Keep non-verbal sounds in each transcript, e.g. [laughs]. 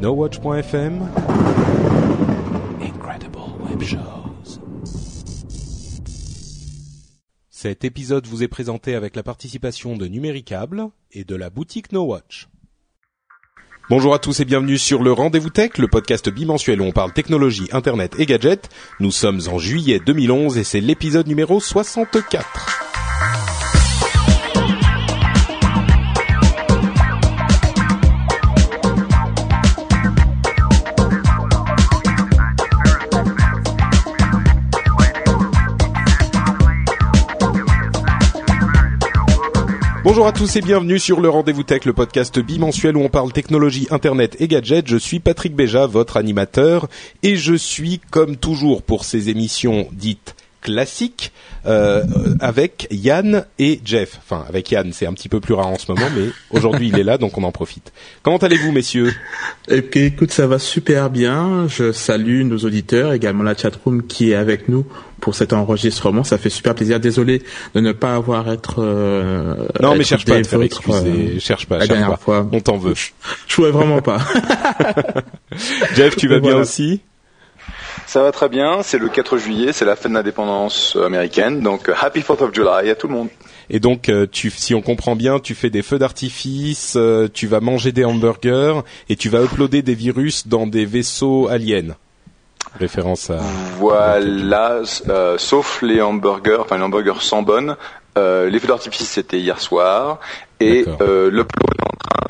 NoWatch.fm Incredible Web Shows. Cet épisode vous est présenté avec la participation de Numéricable et de la boutique NoWatch. Bonjour à tous et bienvenue sur le Rendez-vous Tech, le podcast bimensuel où on parle technologie, internet et gadgets. Nous sommes en juillet 2011 et c'est l'épisode numéro 64. Bonjour à tous et bienvenue sur le Rendez-vous Tech, le podcast bimensuel où on parle technologie, internet et gadgets. Je suis Patrick Béja, votre animateur, et je suis, comme toujours pour ces émissions dites classiques, euh, avec Yann et Jeff. Enfin, avec Yann, c'est un petit peu plus rare en ce moment, mais [laughs] aujourd'hui il est là, donc on en profite. Comment allez-vous, messieurs? Eh bien, écoute, ça va super bien. Je salue nos auditeurs, également la chatroom qui est avec nous pour cet enregistrement. Ça fait super plaisir. Désolé de ne pas avoir être. Euh, Non, mais cherche pas à te faire excuser, euh, cherche pas, la cherche dernière pas. fois. On t'en veut. [laughs] Je pouvais vraiment pas. [laughs] Jeff, tu vas bien aussi? Ça va très bien, c'est le 4 juillet, c'est la fête de l'indépendance américaine, donc euh, Happy 4th of July à tout le monde. Et donc, euh, tu, si on comprend bien, tu fais des feux d'artifice, euh, tu vas manger des hamburgers et tu vas uploader des virus dans des vaisseaux aliens. Référence à. Voilà, euh, sauf les hamburgers, enfin les hamburgers sans bonne, euh, les feux d'artifice c'était hier soir, et euh, l'upload est en train.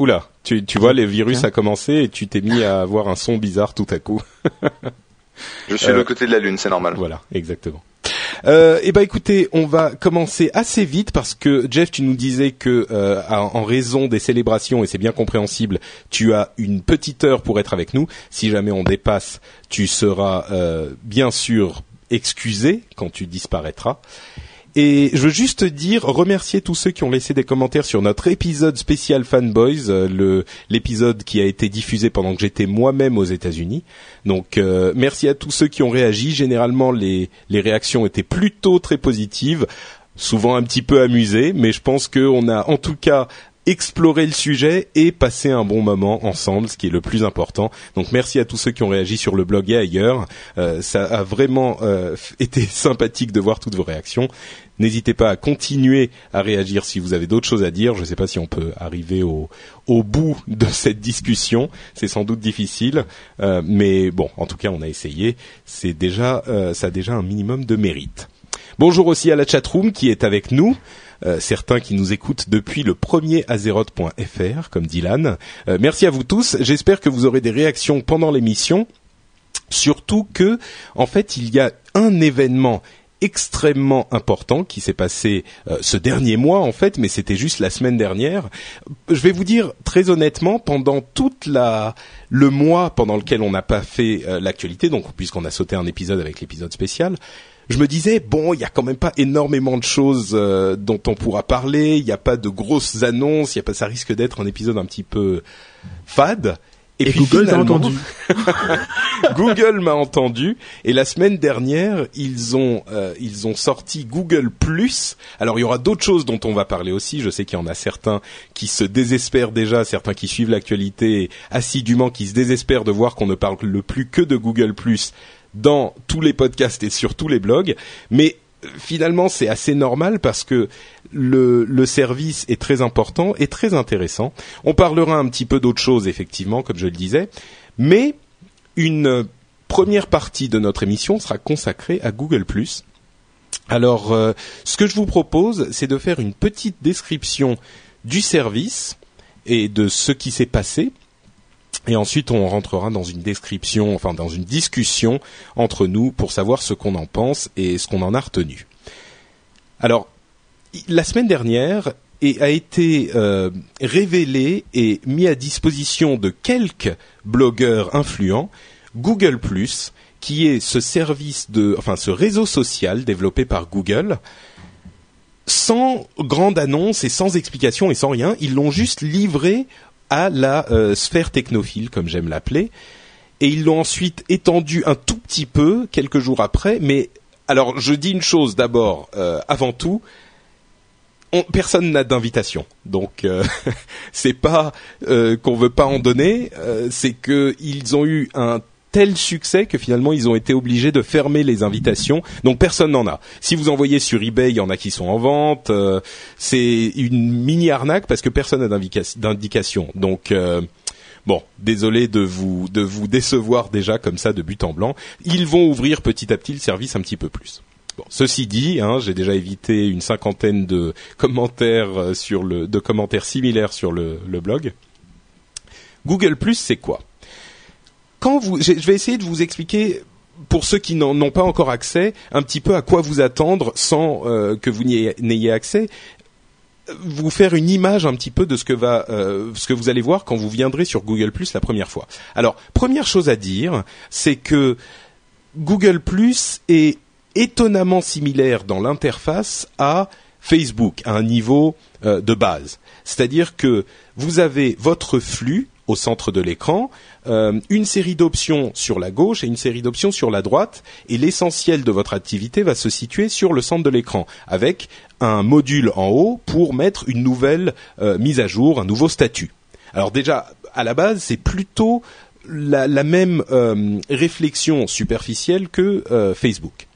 Oula, tu, tu vois, les virus a commencé et tu t'es mis à avoir un son bizarre tout à coup. [laughs] Je suis Euh, de l'autre côté de la lune, c'est normal. Voilà, exactement. Euh, eh ben écoutez, on va commencer assez vite parce que Jeff, tu nous disais que euh, en en raison des célébrations et c'est bien compréhensible, tu as une petite heure pour être avec nous. Si jamais on dépasse, tu seras euh, bien sûr excusé quand tu disparaîtras. Et je veux juste dire, remercier tous ceux qui ont laissé des commentaires sur notre épisode spécial Fanboys, euh, l'épisode qui a été diffusé pendant que j'étais moi-même aux États-Unis. Donc euh, merci à tous ceux qui ont réagi. Généralement, les les réactions étaient plutôt très positives, souvent un petit peu amusées, mais je pense qu'on a en tout cas exploré le sujet et passé un bon moment ensemble, ce qui est le plus important. Donc merci à tous ceux qui ont réagi sur le blog et ailleurs. Euh, ça a vraiment euh, été [laughs] sympathique de voir toutes vos réactions. N'hésitez pas à continuer à réagir si vous avez d'autres choses à dire. Je ne sais pas si on peut arriver au, au bout de [laughs] cette discussion. C'est sans doute difficile, euh, mais bon, en tout cas, on a essayé. C'est déjà, euh, ça a déjà un minimum de mérite. Bonjour aussi à la chatroom qui est avec nous. Euh, certains qui nous écoutent depuis le premier azeroth.fr, comme Dylan. Euh, merci à vous tous. J'espère que vous aurez des réactions pendant l'émission. Surtout que, en fait, il y a un événement extrêmement important qui s'est passé euh, ce dernier mois en fait, mais c'était juste la semaine dernière. Je vais vous dire très honnêtement, pendant toute la le mois pendant lequel on n'a pas fait euh, l'actualité, donc puisqu'on a sauté un épisode avec l'épisode spécial, je me disais bon, il y a quand même pas énormément de choses euh, dont on pourra parler. Il n'y a pas de grosses annonces. Il y a pas, ça risque d'être un épisode un petit peu fade. Et, puis Google t'a entendu. [laughs] Google m'a entendu et la semaine dernière ils ont euh, ils ont sorti Google Plus. Alors il y aura d'autres choses dont on va parler aussi. Je sais qu'il y en a certains qui se désespèrent déjà, certains qui suivent l'actualité assidûment, qui se désespèrent de voir qu'on ne parle le plus que de Google Plus dans tous les podcasts et sur tous les blogs. Mais euh, finalement c'est assez normal parce que le, service est très important et très intéressant. On parlera un petit peu d'autres choses effectivement, comme je le disais, mais une première partie de notre émission sera consacrée à Google ⁇ Alors, euh, ce que je vous propose, c'est de faire une petite description du service et de ce qui s'est passé. Et ensuite, on rentrera dans une description, enfin dans une discussion entre nous pour savoir ce qu'on en pense et ce qu'on en a retenu. Alors, la semaine dernière, a été euh, révélé et mis à disposition de quelques blogueurs influents Google ⁇ qui est ce service de, enfin ce réseau social développé par Google, sans grande annonce et sans explication et sans rien, ils l'ont juste livré à la euh, sphère technophile, comme j'aime l'appeler, et ils l'ont ensuite étendu un tout petit peu quelques jours après. Mais alors, je dis une chose d'abord, euh, avant tout, personne n'a d'invitation, donc euh, [laughs] c'est pas euh, qu'on veut pas en donner, c'est qu'ils ont eu un tel succès que finalement ils ont été obligés de fermer les invitations. Donc personne n'en a. Si vous envoyez sur eBay, il y en a qui sont en vente. Euh, c'est une mini arnaque parce que personne n'a d'indication. Donc euh, Bon, désolé de vous de vous décevoir déjà comme ça de but en blanc. Ils vont ouvrir petit à petit le service un petit peu plus. Ceci dit, hein, j'ai déjà évité une cinquantaine de commentaires euh, sur le de commentaires similaires sur le, le blog. Google Plus, c'est quoi? Quand vous, je vais essayer de vous expliquer pour ceux qui n'ont pas encore accès, un petit peu à quoi vous attendre sans euh, que vous n'ayez accès, vous faire une image un petit peu de ce que va, euh, ce que vous allez voir quand vous viendrez sur Google Plus la première fois. Alors, première chose à dire, c'est que Google Plus est étonnamment similaire dans l'interface à Facebook, à un niveau euh, de base. C'est-à-dire que vous avez votre flux au centre de l'écran, euh, une série d'options sur la gauche et une série d'options sur la droite, et l'essentiel de votre activité va se situer sur le centre de l'écran, avec un module en haut pour mettre une nouvelle euh, mise à jour, un nouveau statut. Alors déjà, à la base, c'est plutôt la, même euh, réflexion superficielle que Facebook.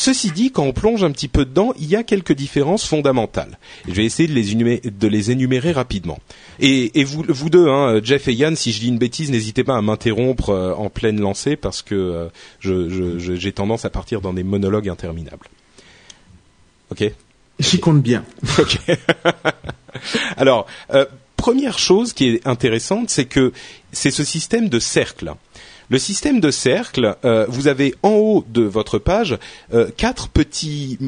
Ceci dit, quand on plonge un petit peu dedans, il y a quelques différences fondamentales. je vais essayer de les énumérer, de les énumérer rapidement. Et, vous, vous deux, hein, Jeff et Yann, si je dis une bêtise, n'hésitez pas à m'interrompre euh, en pleine lancée parce que euh, j'ai tendance à partir dans des monologues interminables. Ok? J'y compte bien. [laughs] Ok. [laughs] Alors, euh, première chose qui est intéressante, c'est que c'est ce système de cercle. Le système de cercle, euh, vous avez en haut de votre page euh, quatre petits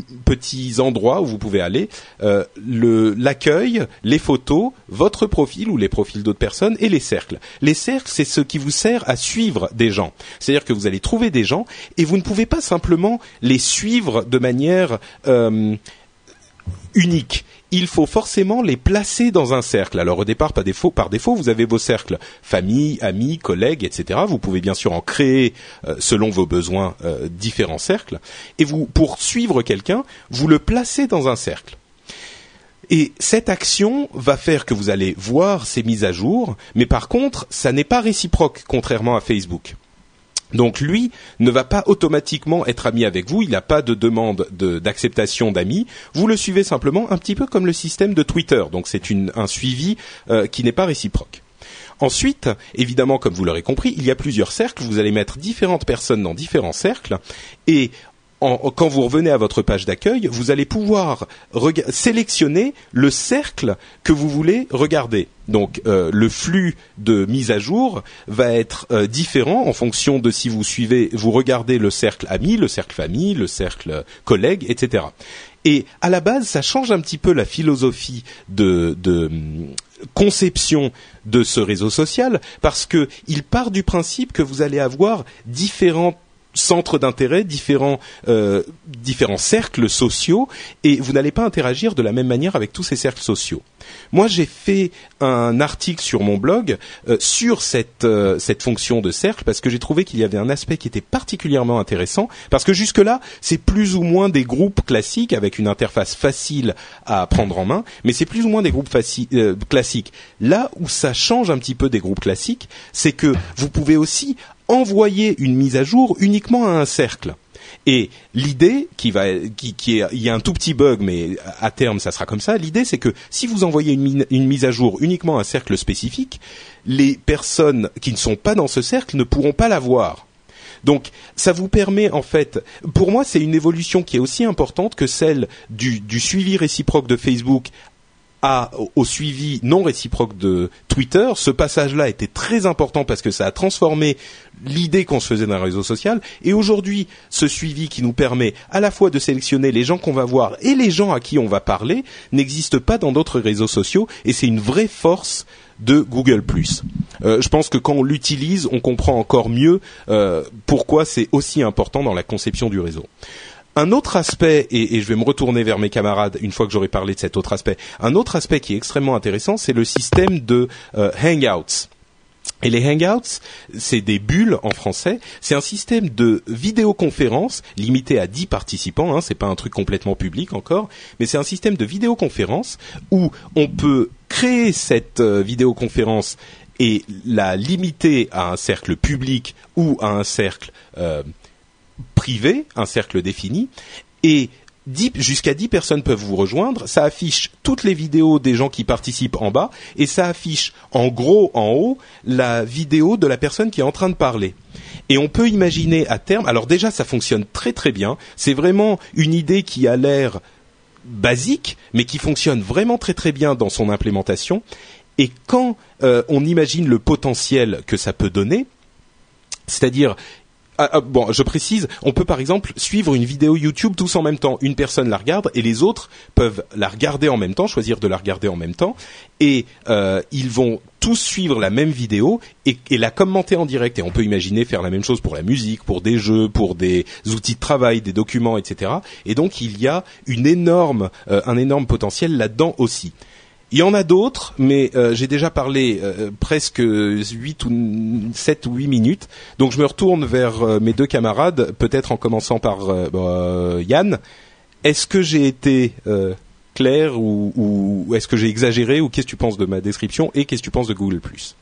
endroits où vous pouvez aller euh, l'accueil, les photos, votre profil ou les profils d'autres personnes et les cercles. Les cercles, c'est ce qui vous sert à suivre des gens. C'est-à-dire que vous allez trouver des gens et vous ne pouvez pas simplement les suivre de manière unique il faut forcément les placer dans un cercle. Alors au départ, par défaut, vous avez vos cercles famille, amis, collègues, etc. Vous pouvez bien sûr en créer euh, selon vos besoins euh, différents cercles. Et vous, pour suivre quelqu'un, vous le placez dans un cercle. Et cette action va faire que vous allez voir ces mises à jour, mais par contre, ça n'est pas réciproque, contrairement à Facebook. Donc lui ne va pas automatiquement être ami avec vous, il n'a pas de demande d'acceptation d'amis. Vous le suivez simplement un petit peu comme le système de Twitter. Donc c'est un suivi euh, qui n'est pas réciproque. Ensuite, évidemment, comme vous l'aurez compris, il y a plusieurs cercles. Vous allez mettre différentes personnes dans différents cercles, et quand vous revenez à votre page d'accueil, vous allez pouvoir sélectionner le cercle que vous voulez regarder. Donc euh, le flux de mise à jour va être euh, différent en fonction de si vous suivez, vous regardez le cercle ami, le cercle famille, le cercle collègue, etc. Et à la base, ça change un petit peu la philosophie de, de hum, conception de ce réseau social parce que il part du principe que vous allez avoir différentes centres d'intérêt, différents euh, différents cercles sociaux, et vous n'allez pas interagir de la même manière avec tous ces cercles sociaux. Moi, j'ai fait un article sur mon blog euh, sur cette euh, cette fonction de cercle parce que j'ai trouvé qu'il y avait un aspect qui était particulièrement intéressant parce que jusque là, c'est plus ou moins des groupes classiques avec une interface facile à prendre en main, mais c'est plus ou moins des groupes classiques. Là où ça change un petit peu des groupes classiques, c'est que vous pouvez aussi envoyer une mise à jour uniquement à un cercle. Et l'idée qui va, qui, qui il y a un tout petit bug, mais à terme ça sera comme ça. L'idée c'est que si vous envoyez une, mise à jour uniquement à un cercle spécifique, les personnes qui ne sont pas dans ce cercle ne pourront pas la voir. Donc ça vous permet en fait, pour moi c'est une évolution qui est aussi importante que celle du suivi réciproque de Facebook au suivi non réciproque de Twitter. Ce passage-là était très important parce que ça a transformé l'idée qu'on se faisait d'un réseau social. Et aujourd'hui, ce suivi qui nous permet à la fois de sélectionner les gens qu'on va voir et les gens à qui on va parler n'existe pas dans d'autres réseaux sociaux et c'est une vraie force de Google euh, je pense que quand on l'utilise, on comprend encore mieux euh, pourquoi c'est aussi important dans la conception du réseau. Un autre aspect, et, je vais me retourner vers mes camarades une fois que j'aurai parlé de cet autre aspect, un autre aspect qui est extrêmement intéressant, c'est le système de euh, Hangouts. Et les Hangouts, c'est des bulles en français. C'est un système de vidéoconférence limité à 10 participants. Hein, c'est pas un truc complètement public encore, mais c'est un système de vidéoconférence où on peut créer cette euh, vidéoconférence et la limiter à un cercle public ou à un cercle euh, privé, un cercle défini, et jusqu'à 10 personnes peuvent vous rejoindre. Ça affiche toutes les vidéos des gens qui participent en bas et ça affiche en gros en haut la vidéo de la personne qui est en train de parler. Et on peut imaginer à terme, alors déjà ça fonctionne très très bien, c'est vraiment une idée qui a l'air basique mais qui fonctionne vraiment très très bien dans son implémentation. Et quand euh, on imagine le potentiel que ça peut donner, c'est-à-dire ah, ah, bon, je précise, on peut par exemple suivre une vidéo YouTube tous en même temps. Une personne la regarde et les autres peuvent la regarder en même temps, choisir de la regarder en même temps, et euh, ils vont tous suivre la même vidéo et, la commenter en direct. Et on peut imaginer faire la même chose pour la musique, pour des jeux, pour des outils de travail, des documents, etc. Et donc il y a une énorme, euh, un énorme potentiel là-dedans aussi. Il y en a d'autres, mais euh, j'ai déjà parlé euh, presque 8 ou 7 ou 8 minutes. Donc je me retourne vers euh, mes deux camarades, peut-être en commençant par bah, Yann. Est-ce que j'ai été clair ou, ou est-ce que j'ai exagéré ou qu'est-ce que tu penses de ma description et qu'est-ce que tu penses de Google ⁇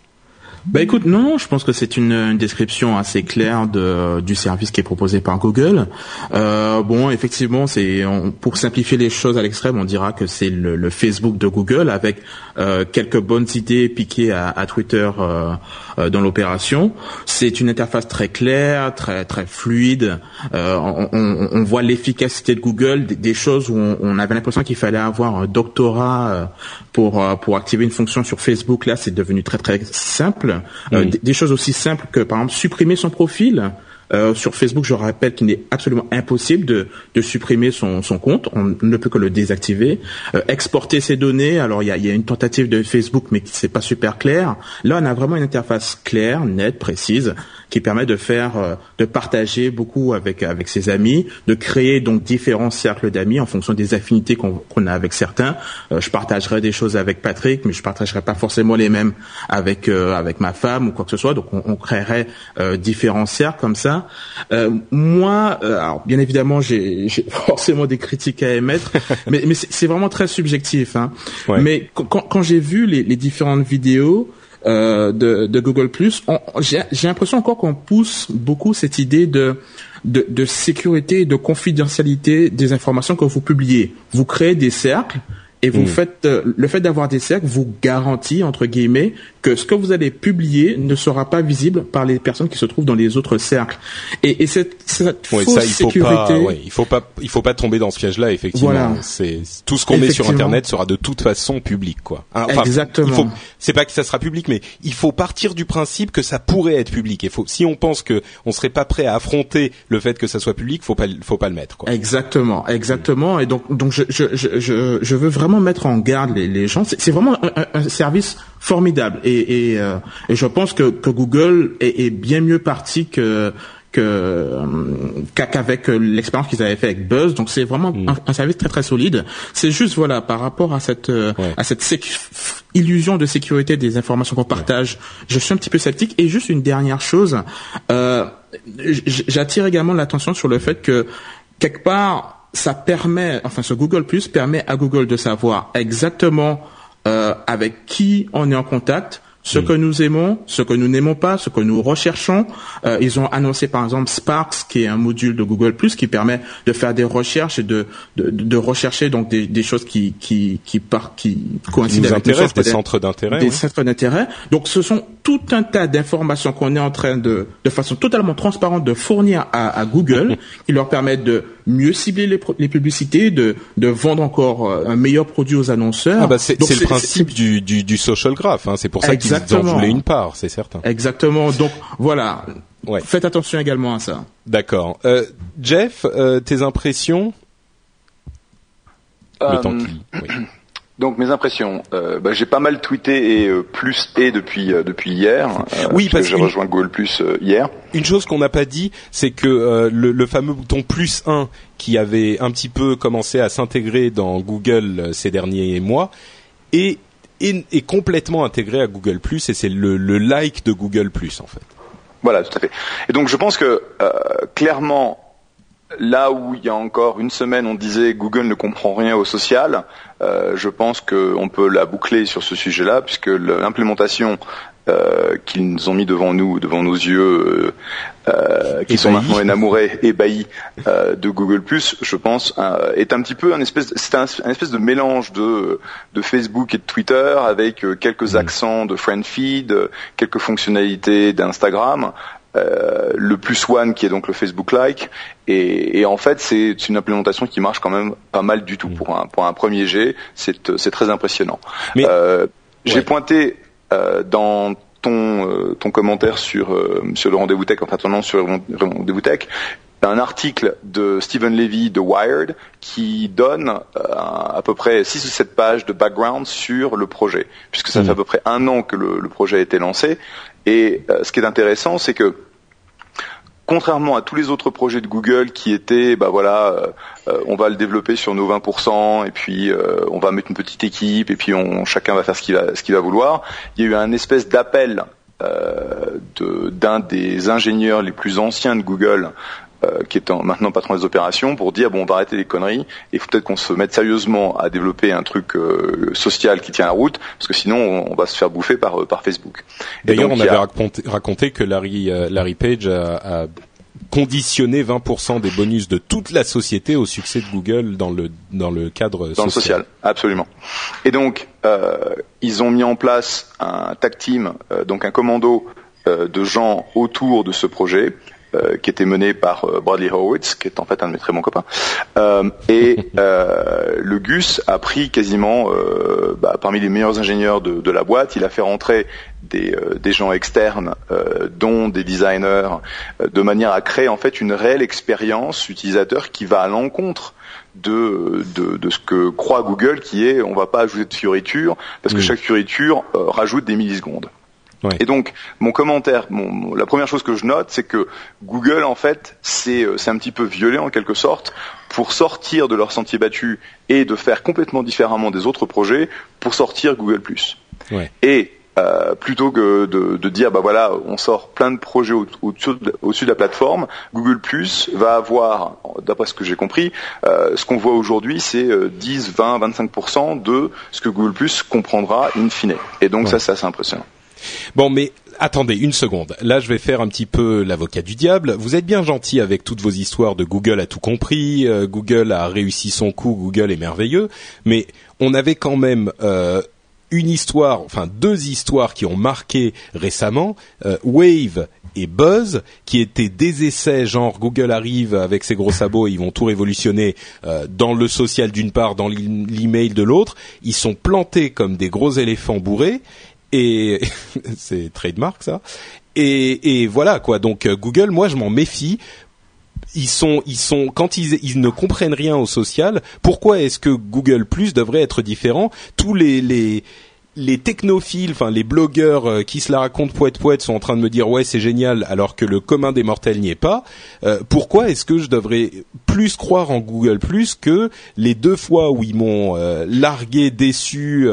bah écoute, non, je pense que c'est une, une, description assez claire de, du service qui est proposé par Google. Euh, bon, effectivement, c'est pour simplifier les choses à l'extrême, on dira que c'est le, le, Facebook de Google avec euh, quelques bonnes idées piquées à, à Twitter euh, euh dans l'opération. C'est une interface très claire, très très fluide. Euh, on, on, on, voit l'efficacité de Google, des, choses où on, on avait l'impression qu'il fallait avoir un doctorat euh, pour pour activer une fonction sur Facebook. Là, c'est devenu très très simple. Euh, des choses aussi simples que par exemple supprimer son profil. Euh, sur Facebook, je rappelle qu'il est absolument impossible de, supprimer son, compte. On ne peut que le désactiver. Euh, exporter ses données. Alors il y a, une tentative de Facebook, mais c'est pas super clair. Là, on a vraiment une interface claire, nette, précise qui permet de faire, euh, de partager beaucoup avec ses amis, de créer donc différents cercles d'amis en fonction des affinités qu'on a avec certains. Euh, je partagerai des choses avec Patrick, mais je partagerai pas forcément les mêmes avec avec ma femme ou quoi que ce soit. Donc on, on créerait différents cercles comme ça. Moi, alors bien évidemment, j'ai [laughs] forcément des critiques à émettre, [laughs] mais, mais c'est vraiment très subjectif. Hein. Mais quand, quand j'ai vu les, les différentes vidéos, euh, de, de, Google J'ai l'impression encore qu'on pousse beaucoup cette idée de, de, de sécurité et de confidentialité des informations que vous publiez. Vous créez des cercles et vous hmm. faites euh, le fait d'avoir des cercles vous garantit entre guillemets que ce que vous allez publier ne sera pas visible par les personnes qui se trouvent dans les autres cercles. Et, et cette, cette fausse ça, il sécurité, faut pas, ouais, il faut pas, il faut pas tomber dans ce piège-là. Effectivement, voilà. c'est tout ce qu'on met sur Internet sera de toute façon public, quoi. Hein, enfin, Exactement. C'est pas que ça sera public, mais il faut partir du principe que ça pourrait être public. Il faut, si on pense que on serait pas prêt à affronter le fait que ça soit public, faut pas, faut pas le mettre, quoi. Exactement, exactement. Et donc, donc je, je, je, je veux vraiment mettre en garde les, les gens. C'est vraiment un, un, service formidable. Et, et, euh, et, je pense que, que Google est, est, bien mieux parti que que euh, qu'avec l'expérience qu'ils avaient fait avec Buzz. Donc c'est vraiment mm. un, service très très solide. C'est juste voilà par rapport à cette euh, à cette illusion de sécurité des informations qu'on partage, je suis un petit peu sceptique. Et juste une dernière chose, euh, j'attire également l'attention sur le fait que quelque part ça permet, enfin ce Google Plus permet à Google de savoir exactement euh, avec qui on est en contact, ce que nous aimons, ce que nous n'aimons pas, ce que nous recherchons. Euh, ils ont annoncé par exemple Sparks, qui est un module de Google Plus qui permet de faire des recherches et de de, de rechercher donc des, des choses qui qui qui par, qui coïncident avec des centres d'intérêt. Des centres d'intérêt. Donc ce sont tout un tas d'informations qu'on est en train de de façon totalement transparente de fournir à, à Google [laughs] qui leur permettent de mieux cibler les, les publicités, de, de vendre encore un meilleur produit aux annonceurs. Ah bah c'est le principe du, du, du, social graph. Hein. C'est pour ça qu'ils en voulaient une part, c'est certain. Exactement. Donc voilà. Ouais. Faites attention également à ça. D'accord. Euh, Jeff, euh, tes impressions? Le temps qui... oui. Donc mes impressions, euh, bah, j'ai pas mal tweeté et euh, plus et depuis euh, depuis hier. oui, parce, que j'ai rejoint Google Plus hier. Une chose qu'on n'a pas dit, c'est que le, le, fameux bouton plus 1 qui avait un petit peu commencé à s'intégrer dans Google ces derniers mois est, est, est, complètement intégré à Google Plus et c'est le, le like de Google Plus en fait. Voilà, tout à fait. Et donc je pense que clairement là où il y a encore une semaine on disait Google ne comprend rien au social, euh, je pense qu'on peut la boucler sur ce sujet-là, puisque l'implémentation euh, qu'ils nous ont mis devant nous, devant nos yeux, euh, qui sont maintenant énamourés, ébahis de Google je pense, est un petit peu un espèce, c'est un, espèce de mélange de, de Facebook et de Twitter avec quelques mm. accents de friend feed, quelques fonctionnalités d'Instagram. Euh, le plus one qui est donc le Facebook Like et, et en fait c'est une implémentation qui marche quand même pas mal du tout mm. pour un pour un premier G c'est c'est très impressionnant. Euh, j'ai pointé euh, dans ton euh, ton commentaire sur euh, sur le rendez-vous tech enfin ton nom sur le rendez-vous tech un article de Stephen Levy de Wired qui donne à peu près 6 ou 7 pages de background sur le projet, puisque ça mm. fait à peu près un an que le, le projet a été lancé. Et euh, ce qui est intéressant, c'est que contrairement à tous les autres projets de Google qui étaient, bah euh, euh, on va le développer sur nos 20% et puis on va mettre une petite équipe et puis chacun va faire ce qu'il va vouloir. Il y a eu un espèce d'appel d'un des ingénieurs les plus anciens de Google euh, qui est maintenant patron des opérations, pour dire bon, on va arrêter les conneries. Il faut peut-être qu'on se mette sérieusement à développer un truc euh, social qui tient la route, parce que sinon on, va se faire bouffer par euh, par Facebook. D'ailleurs, on avait raconté, que Larry Larry Page a, a conditionné 20% des bonus de toute la société au succès de Google dans le dans le cadre dans social. le social, absolument. Et donc euh, ils ont mis en place un tag team, donc un commando de gens autour de ce projet euh, qui était mené par euh, Bradley Horowitz, qui est en fait un de mes très bons copains. Euh, et [laughs] le Gus a pris quasiment bah, parmi les meilleurs ingénieurs de, de, la boîte. Il a fait rentrer des, des gens externes, dont des designers, de manière à créer en fait une réelle expérience utilisateur qui va à l'encontre de, de, de, ce que croit Google, qui est on va pas ajouter de fioriture parce que chaque fioriture rajoute des millisecondes. Et donc, mon commentaire, mon, la première chose que je note, c'est que Google, en fait, euh, c'est un petit peu violé en quelque sorte pour sortir de leur sentier battu et de faire complètement différemment des autres projets pour sortir Google+. Ouais. Et euh, plutôt que de, de, dire bah voilà on sort plein de projets au-dessus au de, la plateforme Google Plus va avoir d'après ce que j'ai compris euh, ce qu'on voit aujourd'hui c'est 10 20 25% de ce que Google Plus comprendra in fine et donc ça c'est assez impressionnant Bon, mais attendez une seconde. Là, je vais faire un petit peu l'avocat du diable. Vous êtes bien gentil avec toutes vos histoires de Google a tout compris, euh, Google a réussi son coup, Google est merveilleux, mais on avait quand même euh, une histoire, enfin deux histoires qui ont marqué récemment, euh, Wave et Buzz, qui étaient des essais genre Google arrive avec ses gros sabots, ils vont tout révolutionner dans le social d'une part, dans l'email de l'autre. Ils sont plantés comme des gros éléphants bourrés et [laughs] c'est trademark ça. Et, et voilà quoi. Donc euh, Google, moi je m'en méfie ils sont, ils sont, quand ils, ils ne comprennent rien au social, pourquoi est-ce que Google Plus devrait être différent? Tous les, les, les technophiles, enfin les blogueurs euh, qui se la racontent poète poète sont en train de me dire ouais c'est génial alors que le commun des mortels n'y est pas. Euh, pourquoi est-ce que je devrais plus croire en Google Plus que les deux fois où ils m'ont euh, largué, déçu,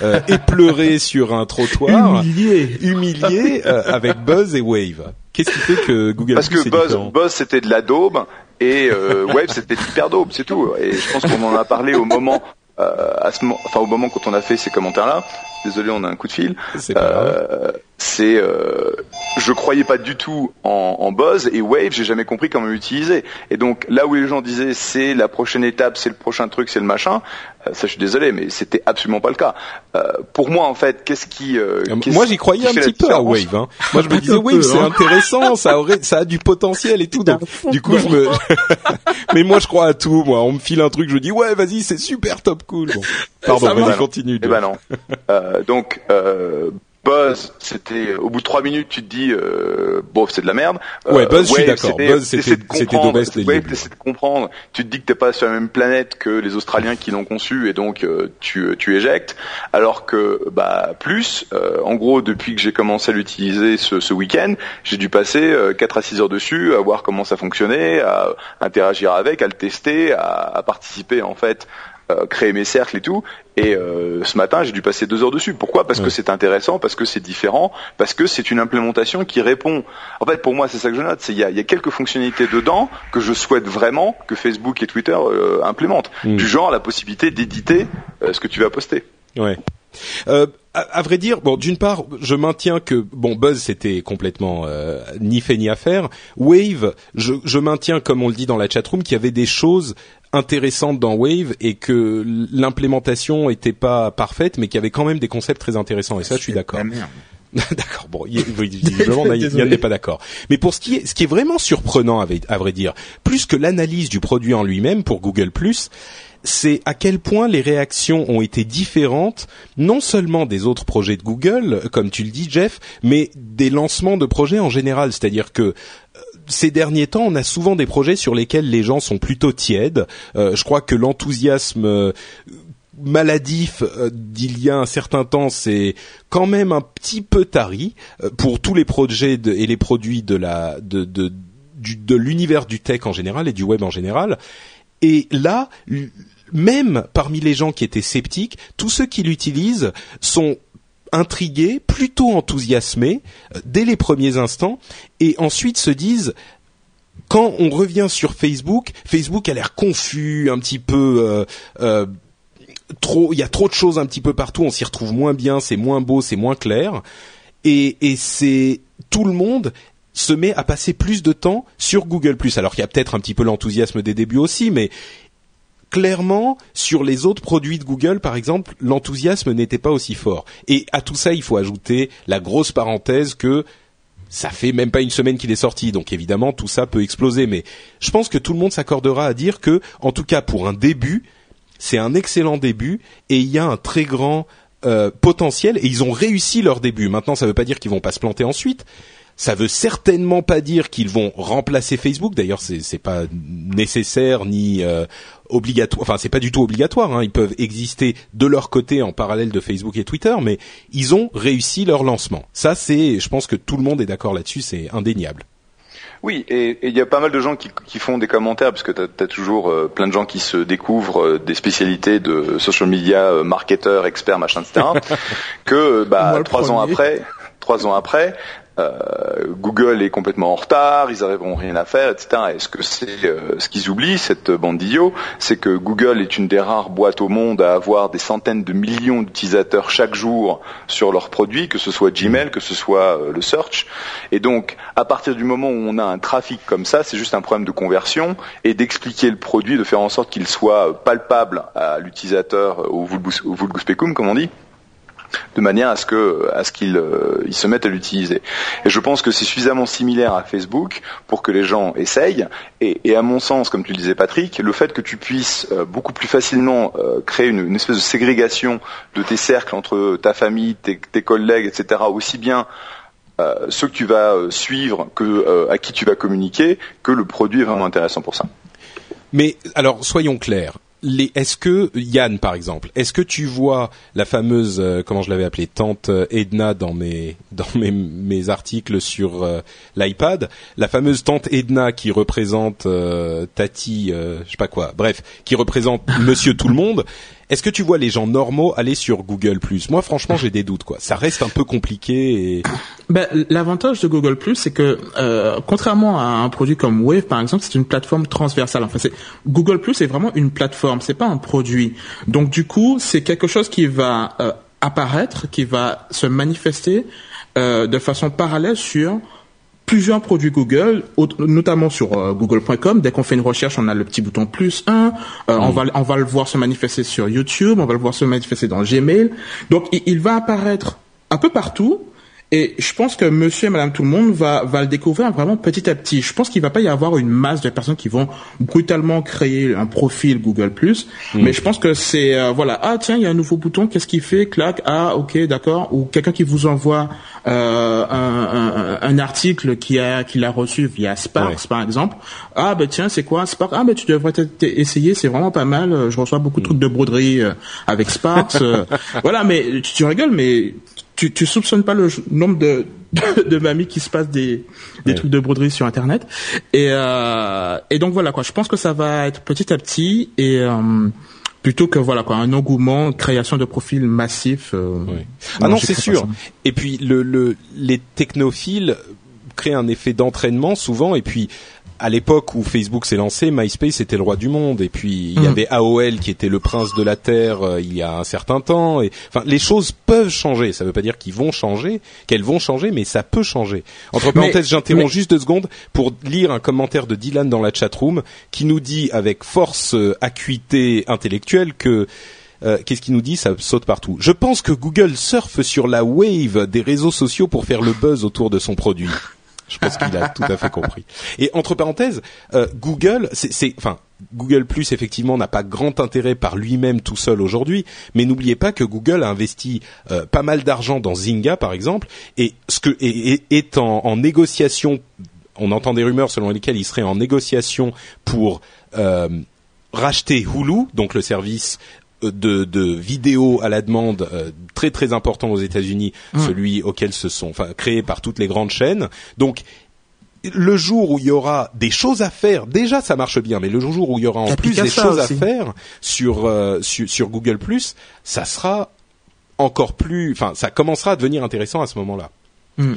et pleuré [laughs] sur un trottoir, humilié, humilié avec Buzz et Wave? Qu'est-ce qui fait que Google Parce que Buzz, Buzz c'était de la daube et Wave c'était hyper daube, c'est tout. Et je pense qu'on en a parlé au moment euh, à ce moment, enfin au moment quand on a fait ces commentaires-là, désolé, on a un coup de fil. Euh, c'est euh, je croyais pas du tout en, en Buzz et Wave, j'ai jamais compris comment l'utiliser. Et donc là où les gens disaient c'est la prochaine étape, c'est le prochain truc, c'est le machin, euh, ça je suis désolé, mais c'était absolument pas le cas. Euh, pour moi en fait, qu'est-ce qui euh, moi j'y croyais un petit peu à Wave. Hein. [laughs] Moi je me disais Wave c'est hein. intéressant, ça aurait, ça a du potentiel et tout. Donc, du coup je me, [laughs] mais moi je crois à tout. Moi on me file un truc, je dis ouais vas-y c'est super top cool. Bon. Pardon, vas-y continue. Eh ben non. euh, donc euh, Buzz, c'était au bout de trois minutes, tu te dis, euh, bof, c'est de la merde. Ouais, Buzz, je suis d'accord. Buzz, c'était c'était Wave, t'essaies de comprendre. Tu te dis que t'es pas sur la même planète que les Australiens qui l'ont conçu et donc euh, tu tu éjectes. Alors que bah plus, euh, en gros, depuis que j'ai commencé à l'utiliser ce, ce week-end, j'ai dû passer 4 à 6 heures dessus, à voir comment ça fonctionnait, à interagir avec, à le tester, à, à participer en fait euh, créer mes cercles et tout. Et euh, ce matin, j'ai dû passer deux heures dessus. Pourquoi? Parce que c'est intéressant, parce que c'est différent, parce que c'est une implémentation qui répond. En fait, pour moi, c'est ça que je note. C'est il y a, y a, quelques fonctionnalités dedans que je souhaite vraiment que Facebook et Twitter euh, implémentent. Mm. Du genre la possibilité d'éditer ce que tu vas poster. Ouais. Euh, à, vrai dire, bon, d'une part, je maintiens que bon, Buzz c'était complètement euh, ni fait ni à faire. Wave, je, je maintiens, comme on le dit dans la chatroom, qu'il y avait des choses intéressantes dans Wave et que l'implémentation était pas parfaite, mais qu'il y avait quand même des concepts très intéressants. Et ça, je suis d'accord. [laughs] d'accord. Bon, [laughs] visiblement, Yann n'est pas d'accord. Mais pour ce qui est, ce qui est vraiment surprenant, à vrai dire, plus que l'analyse du produit en lui-même pour Google c'est à quel point les réactions ont été différentes, non seulement des autres projets de Google, comme tu le dis Jeff, mais des lancements de projets en général. C'est-à-dire que euh, ces derniers temps, on a souvent des projets sur lesquels les gens sont plutôt tièdes. Euh, je crois que l'enthousiasme euh, maladif d'il y a un certain temps, c'est quand même un petit peu tari pour tous les projets et les produits de la de, de l'univers du tech en général et du web en général. Et là, même parmi les gens qui étaient sceptiques, tous ceux qui l'utilisent sont intrigués, plutôt enthousiasmés euh, dès les premiers instants, et ensuite se disent quand on revient sur Facebook, Facebook a l'air confus, un petit peu euh, euh, trop, il y a trop de choses un petit peu partout, on s'y retrouve moins bien, c'est moins beau, c'est moins clair, et, et c'est tout le monde se met à passer plus de temps sur Google+. Alors qu'il y a peut-être un petit peu l'enthousiasme des débuts aussi, mais clairement, sur les autres produits de Google, par exemple, l'enthousiasme n'était pas aussi fort. Et à tout ça, il faut ajouter la grosse parenthèse que ça fait même pas une semaine qu'il est sorti, donc évidemment tout ça peut exploser. Mais je pense que tout le monde s'accordera à dire que, en tout cas pour un début, c'est un excellent début et il y a un très grand euh, potentiel et ils ont réussi leur début. Maintenant, ça ne veut pas dire qu'ils vont pas se planter ensuite, ça veut certainement pas dire qu'ils vont remplacer Facebook. D'ailleurs, c'est c'est pas nécessaire ni euh, obligatoire. Enfin, c'est pas du tout obligatoire. Hein. Ils peuvent exister de leur côté en parallèle de Facebook et Twitter, mais ils ont réussi leur lancement. Ça, c'est, je pense que tout le monde est d'accord là-dessus. C'est indéniable. Oui, et il y a pas mal de gens qui, qui font des commentaires, parce que tu as, toujours euh, plein de gens qui se découvrent euh, des spécialités de social media, euh, marketeurs, experts, machin, etc. [laughs] que bah, trois ans après, trois ans après, Google est complètement en retard, ils n'arriveront rien à faire, etc. Et ce que c'est, euh, ce qu'ils oublient, cette bande d'idiots, c'est que Google est une des rares boîtes au monde à avoir des centaines de millions d'utilisateurs chaque jour sur leurs produits, que ce soit Gmail, que ce soit euh, le search. Et donc, à partir du moment où on a un trafic comme ça, c'est juste un problème de conversion et d'expliquer le produit, de faire en sorte qu'il soit palpable à l'utilisateur, au vulgus pecum, comme on dit de manière à ce qu'ils euh, se mettent à l'utiliser. Et je pense que c'est suffisamment similaire à Facebook pour que les gens essayent. Et, à mon sens, comme tu le disais Patrick, le fait que tu puisses euh, beaucoup plus facilement euh, créer une, une, espèce de ségrégation de tes cercles entre ta famille, tes, tes collègues, etc., aussi bien ceux que tu vas suivre que à qui tu vas communiquer, que le produit est vraiment intéressant pour ça. Mais alors, soyons clairs est-ce que Yann par exemple, est-ce que tu vois la fameuse euh, comment je l'avais appelée tante euh, Edna dans mes [laughs] dans mes, mes articles sur euh, l'iPad, la fameuse tante Edna qui représente Tati, je sais pas quoi, bref, qui représente [laughs] Monsieur tout le monde. Est-ce que tu vois les gens normaux aller sur Google Moi, franchement, j'ai des doutes. Quoi. Ça reste un peu compliqué. [coughs] Ben, l'avantage de Google c'est que euh, contrairement à un produit comme Wave, par exemple, c'est une plateforme transversale. Enfin, c'est Google est vraiment une plateforme. C'est pas un produit. Donc, du coup, c'est quelque chose qui va euh, apparaître, qui va se manifester de façon parallèle sur plusieurs produits Google, notamment sur euh, google.com. Dès qu'on fait une recherche, on a le petit bouton plus 1. Euh, on, mm. va, on va le voir se manifester sur YouTube, on va le voir se manifester dans Gmail. Donc, il va apparaître un peu partout et je pense que monsieur et madame tout le monde va, va le découvrir vraiment petit à petit. Je pense qu'il va pas y avoir une masse de personnes qui vont brutalement créer un profil Google+. Hmm. Mais je pense que c'est, euh, voilà, ah tiens, il y a un nouveau bouton, qu'est-ce qu'il fait? Clac, ah ok, d'accord. Ou quelqu'un qui vous envoie euh, un, un, un, article qui a qu'il a reçu via Sparks, par exemple. Ah ben tiens, c'est quoi? Sparks Ah ben tu devrais essayer, c'est vraiment pas mal. Je reçois beaucoup de trucs de broderie euh, avec Sparks. [laughs] voilà, mais tu, tu rigoles, mais tu, tu soupçonnes pas le nombre de, de, mamies qui se passent des, des trucs de broderie sur Internet. Et, euh, et donc voilà quoi. Je pense que ça va être petit à petit et euh, plutôt que voilà quoi un engouement, création de profils massifs. Euh, ah non, c'est sûr. Et puis le, le, les technophiles créent un effet d'entraînement souvent et puis à l'époque où Facebook s'est lancé, MySpace était le roi du monde, et puis il y mm. avait AOL qui était le prince de la terre euh, il y a un certain temps. Et enfin, les choses peuvent changer. Ça ne veut pas dire qu'ils vont changer, qu'elles vont changer, mais ça peut changer. Entre parenthèses, j'interromps juste deux secondes pour lire un commentaire de Dylan dans la chatroom qui nous dit avec force euh, acuité intellectuelle que euh, qu'est-ce qu'il nous dit? Ça saute partout. Je pense que Google surfe sur la wave des réseaux sociaux pour faire le buzz autour de son produit. Je pense qu'il a [laughs] tout à fait compris. Et entre parenthèses, euh, Google, c'est, enfin, Google Plus effectivement n'a pas grand intérêt par lui-même tout seul aujourd'hui, mais n'oubliez pas que Google a investi euh, pas mal d'argent dans Zynga par exemple, et ce que est, en, en, négociation. On entend des rumeurs selon lesquelles il serait en négociation pour euh, racheter Hulu, donc le service de, de vidéos à la demande euh, très très important aux États-Unis, mmh. celui auquel se sont enfin créés par toutes les grandes chaînes. Donc le jour où il y aura des choses à faire, déjà ça marche bien, mais le jour où il y aura en plus des choses à faire sur, euh, sur, sur Google ça sera encore plus, enfin ça commencera à devenir intéressant à ce moment-là. Mmh.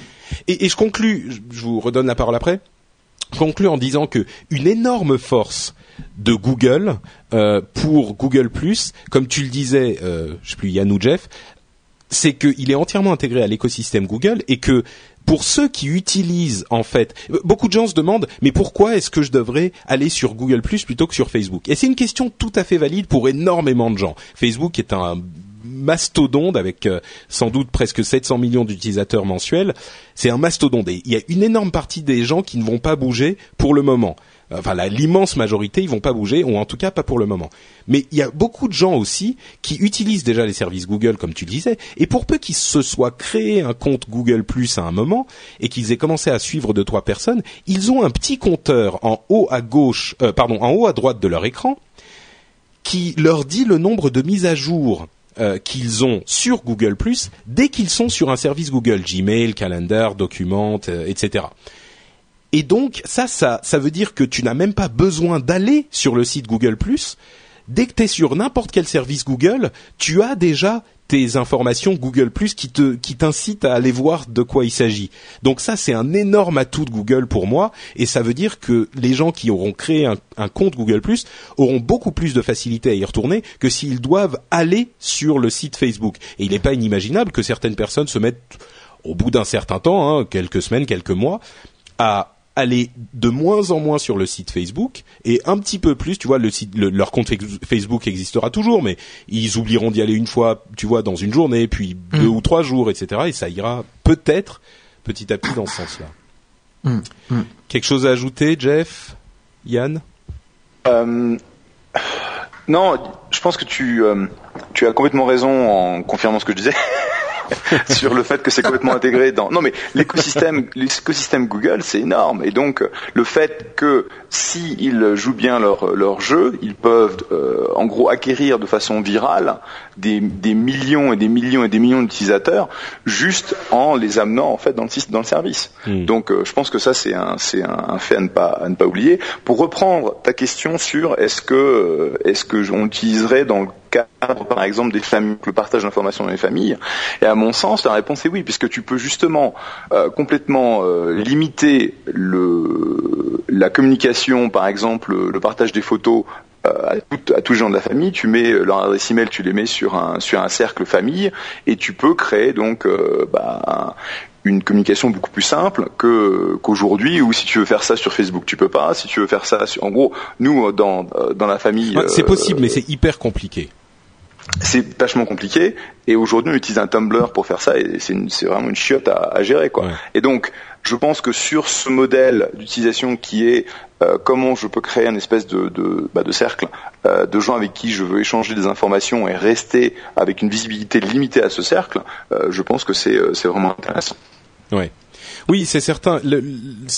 Et, et, je conclus, je vous redonne la parole après. Je conclus en disant que une énorme force de Google euh, pour Google comme tu le disais, euh, je sais plus Yann ou Jeff, c'est qu'il est entièrement intégré à l'écosystème Google et que pour ceux qui utilisent en fait, beaucoup de gens se demandent mais pourquoi est-ce que je devrais aller sur Google Plus plutôt que sur Facebook? Et c'est une question tout à fait valide pour énormément de gens. Facebook est un mastodonte avec euh, sans doute presque 700 millions d'utilisateurs mensuels. C'est un mastodonte et il y a une énorme partie des gens qui ne vont pas bouger pour le moment enfin l'immense majorité, ils vont pas bouger, ou en tout cas pas pour le moment. Mais il y a beaucoup de gens aussi qui utilisent déjà les services Google, comme tu disais, et pour peu qu'ils se soient créé un compte Google Plus à un moment et qu'ils aient commencé à suivre deux trois personnes, ils ont un petit compteur en haut à gauche, euh, pardon, en haut à droite de leur écran qui leur dit le nombre de mises à jour euh, qu'ils ont sur Google Plus dès qu'ils sont sur un service Google, Gmail, Calendar, Document, euh, etc. Et donc ça, ça, ça veut dire que tu n'as même pas besoin d'aller sur le site Google ⁇ Dès que tu es sur n'importe quel service Google, tu as déjà tes informations Google qui te qui t'incitent à aller voir de quoi il s'agit. Donc ça c'est un énorme atout de Google pour moi et ça veut dire que les gens qui auront créé un, compte Google auront beaucoup plus de facilité à y retourner que s'ils doivent aller sur le site Facebook. Et il n'est pas inimaginable que certaines personnes se mettent au bout d'un certain temps, hein, quelques semaines, quelques mois, à aller de moins en moins sur le site Facebook et un petit peu plus, tu vois, le site, leur compte Facebook existera toujours, mais ils oublieront d'y aller une fois, tu vois, dans une journée, puis mm. deux ou trois jours, etc. Et ça ira peut-être petit à petit dans ce sens-là. Mm. Mm. Quelque chose à ajouter, Jeff, Yann? Euh, Non, je pense que tu euh, tu as complètement raison en confirmant ce que je disais. [laughs] [laughs] sur le fait que c'est complètement intégré dans. Non, mais l'écosystème, l'écosystème Google, c'est énorme. Et donc, le fait que s'ils jouent bien leur leur jeu, ils peuvent, euh, en gros, acquérir de façon virale des, des millions et des millions et des millions d'utilisateurs juste en les amenant en fait dans le dans le service. Hmm. Donc, euh, je pense que ça, c'est un c'est un, fait à ne pas à ne pas oublier. Pour reprendre ta question sur est-ce que euh, est-ce que on utiliserait dans le cadre, par exemple, des familles, le partage d'informations dans les familles. Et à mon sens, la réponse est oui, puisque tu peux justement euh, complètement euh, limiter le, la communication, par exemple, le partage des photos à, à, tous les gens de la famille, tu mets leur adresse email, tu les mets sur un sur un cercle famille et tu peux créer donc bah, une communication beaucoup plus simple que qu'aujourd'hui ou si tu veux faire ça sur Facebook tu peux pas. Si tu veux faire ça sur, en gros nous dans dans la famille c'est possible mais c'est hyper compliqué c'est vachement compliqué et aujourd'hui on utilise un Tumblr pour faire ça et c'est vraiment une chiotte à, à gérer quoi. Et donc je pense que sur ce modèle d'utilisation qui est euh, comment je peux créer un espèce de, de, bah, de cercle euh, de gens avec qui je veux échanger des informations et rester avec une visibilité limitée à ce cercle, euh, je pense que c'est vraiment intéressant. Ouais. Oui, c'est certain.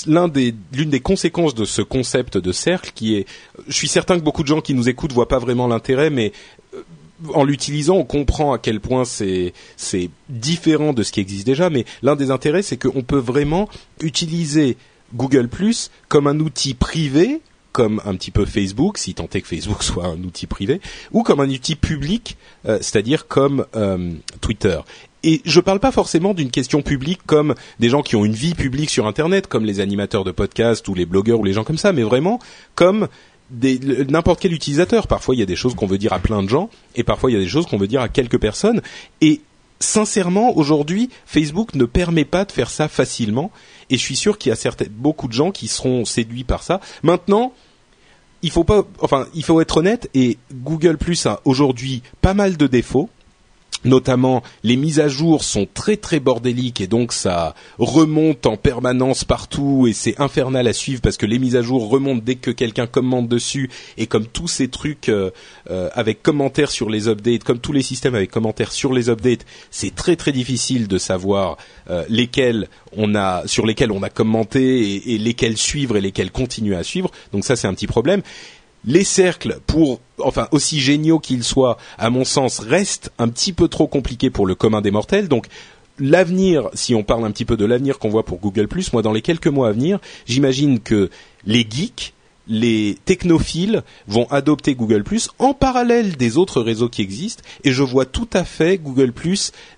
L'un des, l'une des conséquences de ce concept de cercle, qui est, je suis certain que beaucoup de gens qui nous écoutent voient pas vraiment l'intérêt, mais en l'utilisant, on comprend à quel point c'est c'est différent de ce qui existe déjà. Mais l'un des intérêts, c'est qu'on peut vraiment utiliser Google Plus comme un outil privé, comme un petit peu Facebook, si tant est que Facebook [laughs] soit un outil privé, ou comme un outil public, euh, c'est-à-dire comme euh, Twitter. Et je parle pas forcément d'une question publique comme des gens qui ont une vie publique sur Internet, comme les animateurs de podcast ou les blogueurs ou les gens comme ça, mais vraiment comme n'importe quel utilisateur. Parfois, il y a des choses qu'on veut dire à plein de gens, et parfois, il y a des choses qu'on veut dire à quelques personnes. Et sincèrement, aujourd'hui, Facebook ne permet pas de faire ça facilement. Et je suis sûr qu'il y a certains, beaucoup de gens qui seront séduits par ça. Maintenant, il faut pas, enfin, il faut être honnête. Et Google Plus a aujourd'hui pas mal de défauts notamment les mises à jour sont très très bordéliques et donc ça remonte en permanence partout et c'est infernal à suivre parce que les mises à jour remontent dès que quelqu'un commente dessus et comme tous ces trucs euh, euh, avec commentaires sur les updates, comme tous les systèmes avec commentaires sur les updates, c'est très très difficile de savoir euh, lesquels on a sur lesquels on a commenté et, et lesquels suivre et lesquels continuer à suivre. Donc ça c'est un petit problème les cercles, pour enfin aussi géniaux qu'ils soient, à mon sens, restent un petit peu trop compliqués pour le commun des mortels. Donc l'avenir, si on parle un petit peu de l'avenir qu'on voit pour Google moi dans les quelques mois à venir, j'imagine que les geeks, les technophiles vont adopter Google en parallèle des autres réseaux qui existent, et je vois tout à fait Google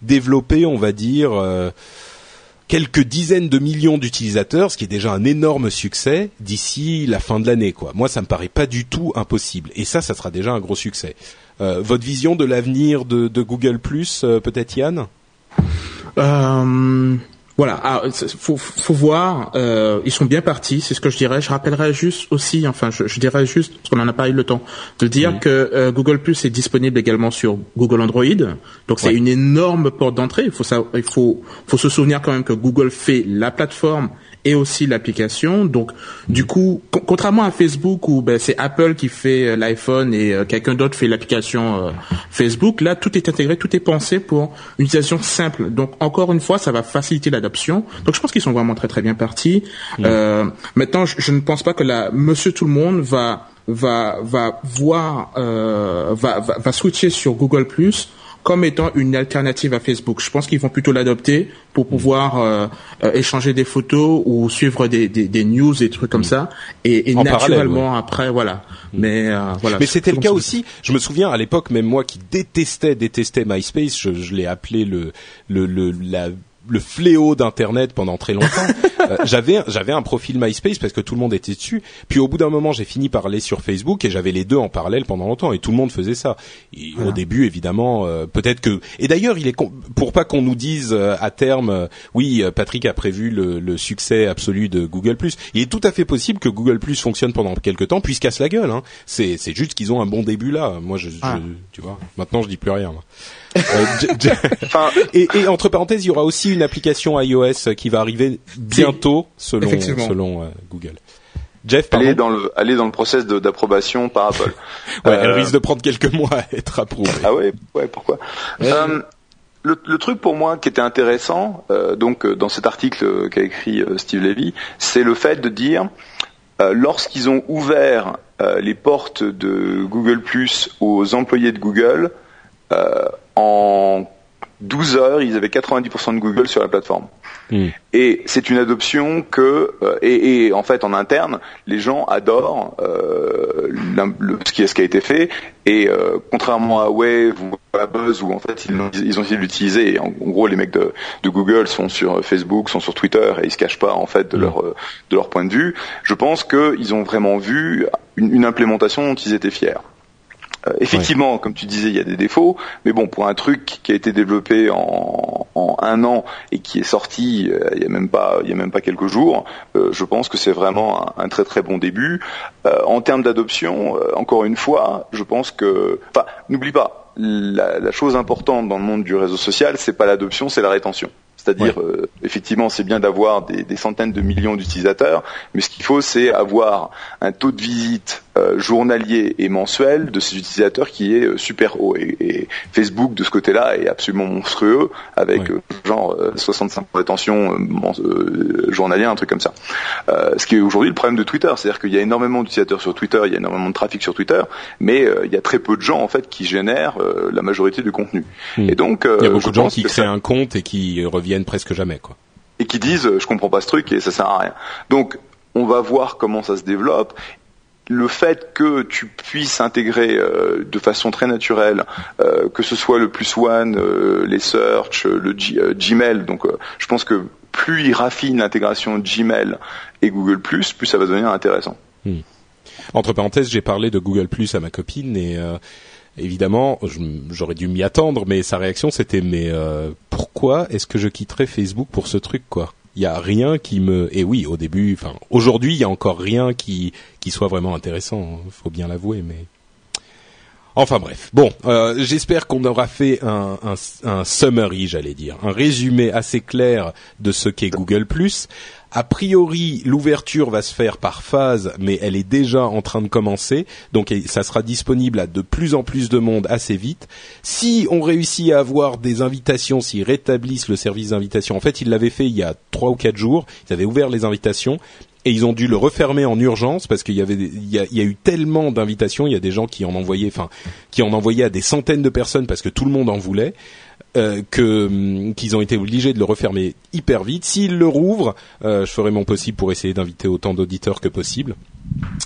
développer, on va dire. Euh, quelques dizaines de millions d'utilisateurs, ce qui est déjà un énorme succès d'ici la fin de l'année. Quoi. Moi, ça me paraît pas du tout impossible. Et ça, ça sera déjà un gros succès. Euh, votre vision de l'avenir de, Google euh, peut-être Yann? Euh, voilà, ah, faut, faut voir. Euh, ils sont bien partis, c'est ce que je dirais. Je rappellerai juste aussi, enfin, je, je dirais juste parce qu'on n'en a pas eu le temps de dire que euh, Google Plus est disponible également sur Google Android. Donc c'est une énorme porte d'entrée. Il faut ça, il faut, faut se souvenir quand même que Google fait la plateforme et aussi l'application. Donc, du coup, contrairement à Facebook où ben, c'est Apple qui fait euh, l'iPhone et euh, quelqu'un d'autre fait l'application euh, Facebook, là, tout est intégré, tout est pensé pour une utilisation simple. Donc, encore une fois, ça va faciliter l'adoption. Donc, je pense qu'ils sont vraiment très très bien partis. Mmh. maintenant, je, ne pense pas que la Monsieur Tout le Monde va va va voir va, va, va switcher sur Google Plus comme étant une alternative à Facebook. Je pense qu'ils vont plutôt l'adopter pour pouvoir euh, euh, échanger des photos ou suivre des, des, des news et trucs comme mm. ça. Et, et naturellement après, voilà. Mm. Mais euh, voilà. Mais c'était le cas aussi. Je me souviens à l'époque, même moi qui détestais détestais MySpace, je, je l'ai appelé le, le, le la le fléau d'internet pendant très longtemps. [laughs] Euh, j'avais j'avais un profil MySpace parce que tout le monde était dessus. Puis au bout d'un moment, j'ai fini par aller sur Facebook et j'avais les deux en parallèle pendant longtemps et tout le monde faisait ça. Au début, évidemment, euh, peut-être que et d'ailleurs, il est pour pas qu'on nous dise euh, à terme oui, Patrick a prévu le, le, succès absolu de Google+. Il est tout à fait possible que Google+ fonctionne pendant quelques temps puis se casse la gueule hein. C'est c'est juste qu'ils ont un bon début là. Moi je, je tu vois, maintenant je dis plus rien. Moi. Euh, [laughs] et, et, entre parenthèses, il y aura aussi une application iOS qui va arriver bientôt selon, selon euh, Google. Jeff, pardon. Elle est dans le, est dans le process d'approbation par Apple. [laughs] ouais, Elle euh, risque de prendre quelques mois à être approuvée. Ah ouais, ouais, pourquoi euh, le, le, truc pour moi qui était intéressant, euh, donc dans cet article qu'a écrit Steve Levy, c'est le fait de dire lorsqu'ils ont ouvert les portes de Google Plus aux employés de Google, en 12 heures, ils avaient 90% de Google sur la plateforme. Hmm. Et c'est une adoption que, euh, et, et, en fait en interne, les gens adorent euh, ce, qui, ce qui a été fait. Et euh, contrairement à Wave ou à Buzz, où en fait ils, ont, ils ont essayé de l'utiliser, et en, gros les mecs de, de, Google sont sur Facebook, sont sur Twitter, et ils se cachent pas en fait de hmm. leur de leur point de vue. Je pense qu'ils ont vraiment vu une, une implémentation dont ils étaient fiers. Euh, effectivement, comme tu disais, il y a des défauts, mais bon, pour un truc qui a été développé en, un an et qui est sorti euh, il y a même pas, quelques jours, euh, je pense que c'est vraiment un, très très bon début. en termes d'adoption, encore une fois, je pense que, enfin, n'oublie pas, la, la, chose importante dans le monde du réseau social, c'est pas l'adoption, c'est la rétention. C'est-à-dire, euh, effectivement, c'est bien d'avoir des, des, centaines de millions d'utilisateurs, mais ce qu'il faut, c'est avoir un taux de visite euh, journalier et mensuel de ces utilisateurs qui est euh, super haut. Et, et, Facebook, de ce côté-là, est absolument monstrueux, avec genre 65 rétention journalière, un truc comme ça. ce qui est aujourd'hui le problème de Twitter, c'est-à-dire qu'il y a énormément d'utilisateurs sur Twitter, il y a énormément de trafic sur Twitter, mais il y a très peu de gens en fait qui génèrent la majorité du contenu. Hmm. Et donc, il y a beaucoup de gens qui créent un compte et qui reviennent viennent presque jamais, quoi. Et qui disent, euh, je comprends pas ce truc et ça sert à rien. Donc, on va voir comment ça se développe le fait que tu puisses intégrer euh, de façon très naturelle, euh, que ce soit le plus one, les search, le Gmail, donc je pense que plus il raffine l'intégration Gmail et Google plus ça va devenir intéressant. Hmm. Entre parenthèses, j'ai parlé de Google Plus à ma copine et évidemment, j'aurais dû m'y attendre, mais sa réaction c'était mais euh, pourquoi est-ce que je quitterais Facebook pour ce truc quoi? Il y a rien qui me et oui au début, enfin aujourd'hui il y a encore rien qui qui soit vraiment intéressant, hein, faut bien l'avouer, mais Enfin bref, bon, euh, j'espère qu'on aura fait un, un, un summary, j'allais dire, un résumé assez clair de ce qu'est Google ⁇ a priori, l'ouverture va se faire par phase, mais elle est déjà en train de commencer, donc ça sera disponible à de plus en plus de monde assez vite. Si on réussit à avoir des invitations, s'ils rétablissent le service d'invitation, en fait, ils l'avaient fait il y a trois ou quatre jours, ils avaient ouvert les invitations, et ils ont dû le refermer en urgence parce qu'il y avait il y a, eu tellement d'invitations, il y a des gens qui en envoyaient enfin qui en envoyaient à des centaines de personnes parce que tout le monde en voulait. Euh, que hum, qu'ils ont été obligés de le refermer hyper vite. S'ils le rouvrent, euh, je ferai mon possible pour essayer d'inviter autant d'auditeurs que possible.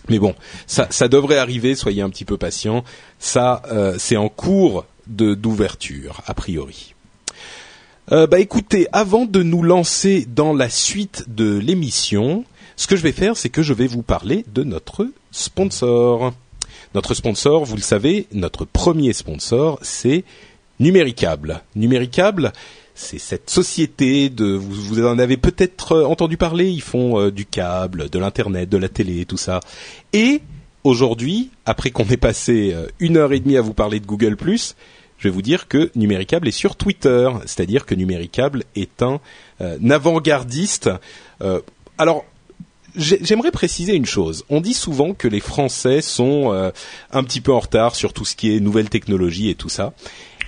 Mais bon, ça, devrait arriver. Soyez un petit peu patients. Ça, euh, c'est en cours de d'ouverture a priori. Bah écoutez, avant de nous lancer dans la suite de l'émission, ce que je vais faire, c'est que je vais vous parler de notre sponsor. Notre sponsor, vous le savez, notre premier sponsor, c'est Numéricable. Numéricable, c'est cette société de vous, en avez peut-être euh, entendu parler, ils font euh, du câble, de l'internet, de la télé, tout ça. Et aujourd'hui, après qu'on ait passé euh, une heure et demie à vous parler de Google+, je vais vous dire que Numéricable est sur Twitter, c'est-à-dire que Numéricable est un, avant-gardiste. alors J'aimerais préciser une chose. On dit souvent que les Français sont un petit peu en retard sur tout ce qui est nouvelles technologies et tout ça.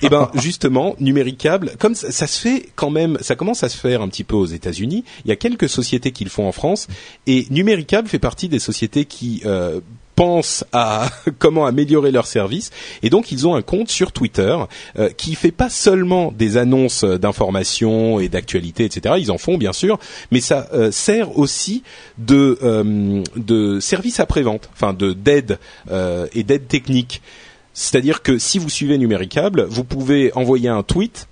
Eh ben justement, numéricable, comme ça, se fait quand même, ça commence à se faire un petit peu aux États-Unis. Il y a quelques sociétés qui le font en France, et numéricable fait partie des sociétés qui euh, pensent à [laughs] comment améliorer leur service et donc ils ont un compte sur Twitter euh, qui fait pas seulement des annonces d'informations et d'actualités etc ils en font bien sûr. Mais ça euh, sert aussi de euh, de service après vente enfin de d'aide euh, et d'aide technique c'est-à-dire que si vous suivez Numéricable, vous pouvez envoyer un tweet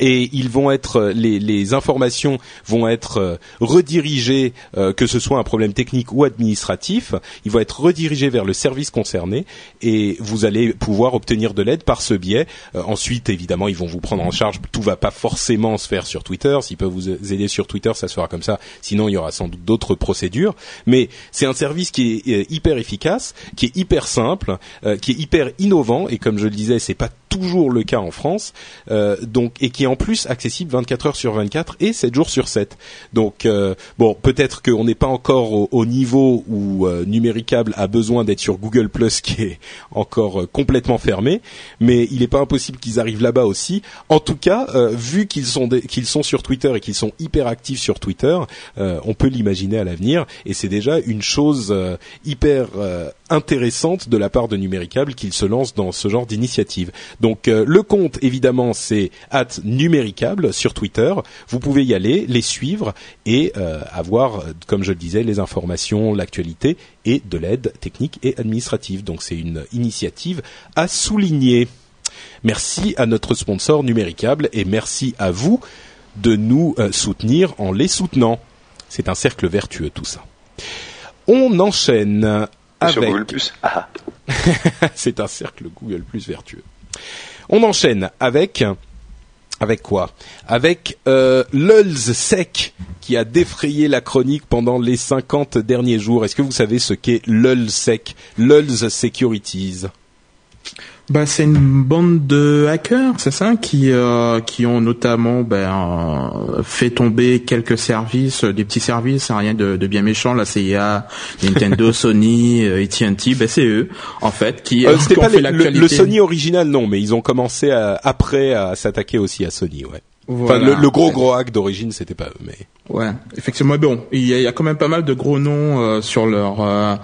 et ils vont être euh, les, les informations vont être euh, redirigées, euh, que ce soit un problème technique ou administratif, ils vont être redirigés vers le service concerné et vous allez pouvoir obtenir de l'aide par ce biais. ensuite, évidemment, ils vont vous prendre en charge. Tout va pas forcément se faire sur Twitter. S'ils peuvent vous aider sur Twitter, ça se fera comme ça. Sinon, il y aura sans doute d'autres procédures. Mais c'est un service qui est hyper efficace, qui est hyper simple, qui est hyper innovant et comme je le disais, c'est pas toujours le cas en France. donc et qui en plus accessible 24 heures sur 24 et 7 jours sur 7. Donc euh, bon, peut-être qu'on n'est pas encore au, niveau où euh, Numéricable a besoin d'être sur Google Plus [laughs] qui est encore euh, complètement fermé, mais il n'est pas impossible qu'ils arrivent là-bas aussi. En tout cas, vu qu'ils sont qu'ils sont sur Twitter et qu'ils sont hyper actifs sur Twitter, on peut l'imaginer à l'avenir et c'est déjà une chose hyper intéressante de la part de Numéricable qu'ils se lancent dans ce genre d'initiative. Donc euh, le compte évidemment c'est at Numéricable sur Twitter. Vous pouvez y aller, les suivre et euh, avoir, comme je le disais, les informations, l'actualité et de l'aide technique et administrative. Donc c'est une initiative à souligner. Merci à notre sponsor Numéricable et merci à vous de nous euh, soutenir en les soutenant. C'est un cercle vertueux tout ça. On enchaîne avec... Sur Google Plus. Ah. [laughs] C'est un cercle Google Plus vertueux. On enchaîne avec avec quoi? Avec euh, Sec qui a défrayé la chronique pendant les 50 derniers jours. Est-ce que vous savez ce qu'est Sec? Lulz Securities bah, c'est une bande de hackers, c'est ça, qui euh, qui ont notamment ben, fait tomber quelques services, des petits services, rien de, de bien méchant, la CIA, Nintendo, [laughs] Sony, euh, AT&T, ben c'est eux en fait qui, euh, qui ont fait l'actualité. Le, Sony original non, mais ils ont commencé à, après à s'attaquer aussi à Sony, ouais enfin, le, gros gros hack d'origine, c'était pas eux, mais. Ouais, effectivement. Bon, il y a, quand même pas mal de gros noms euh, sur leur euh,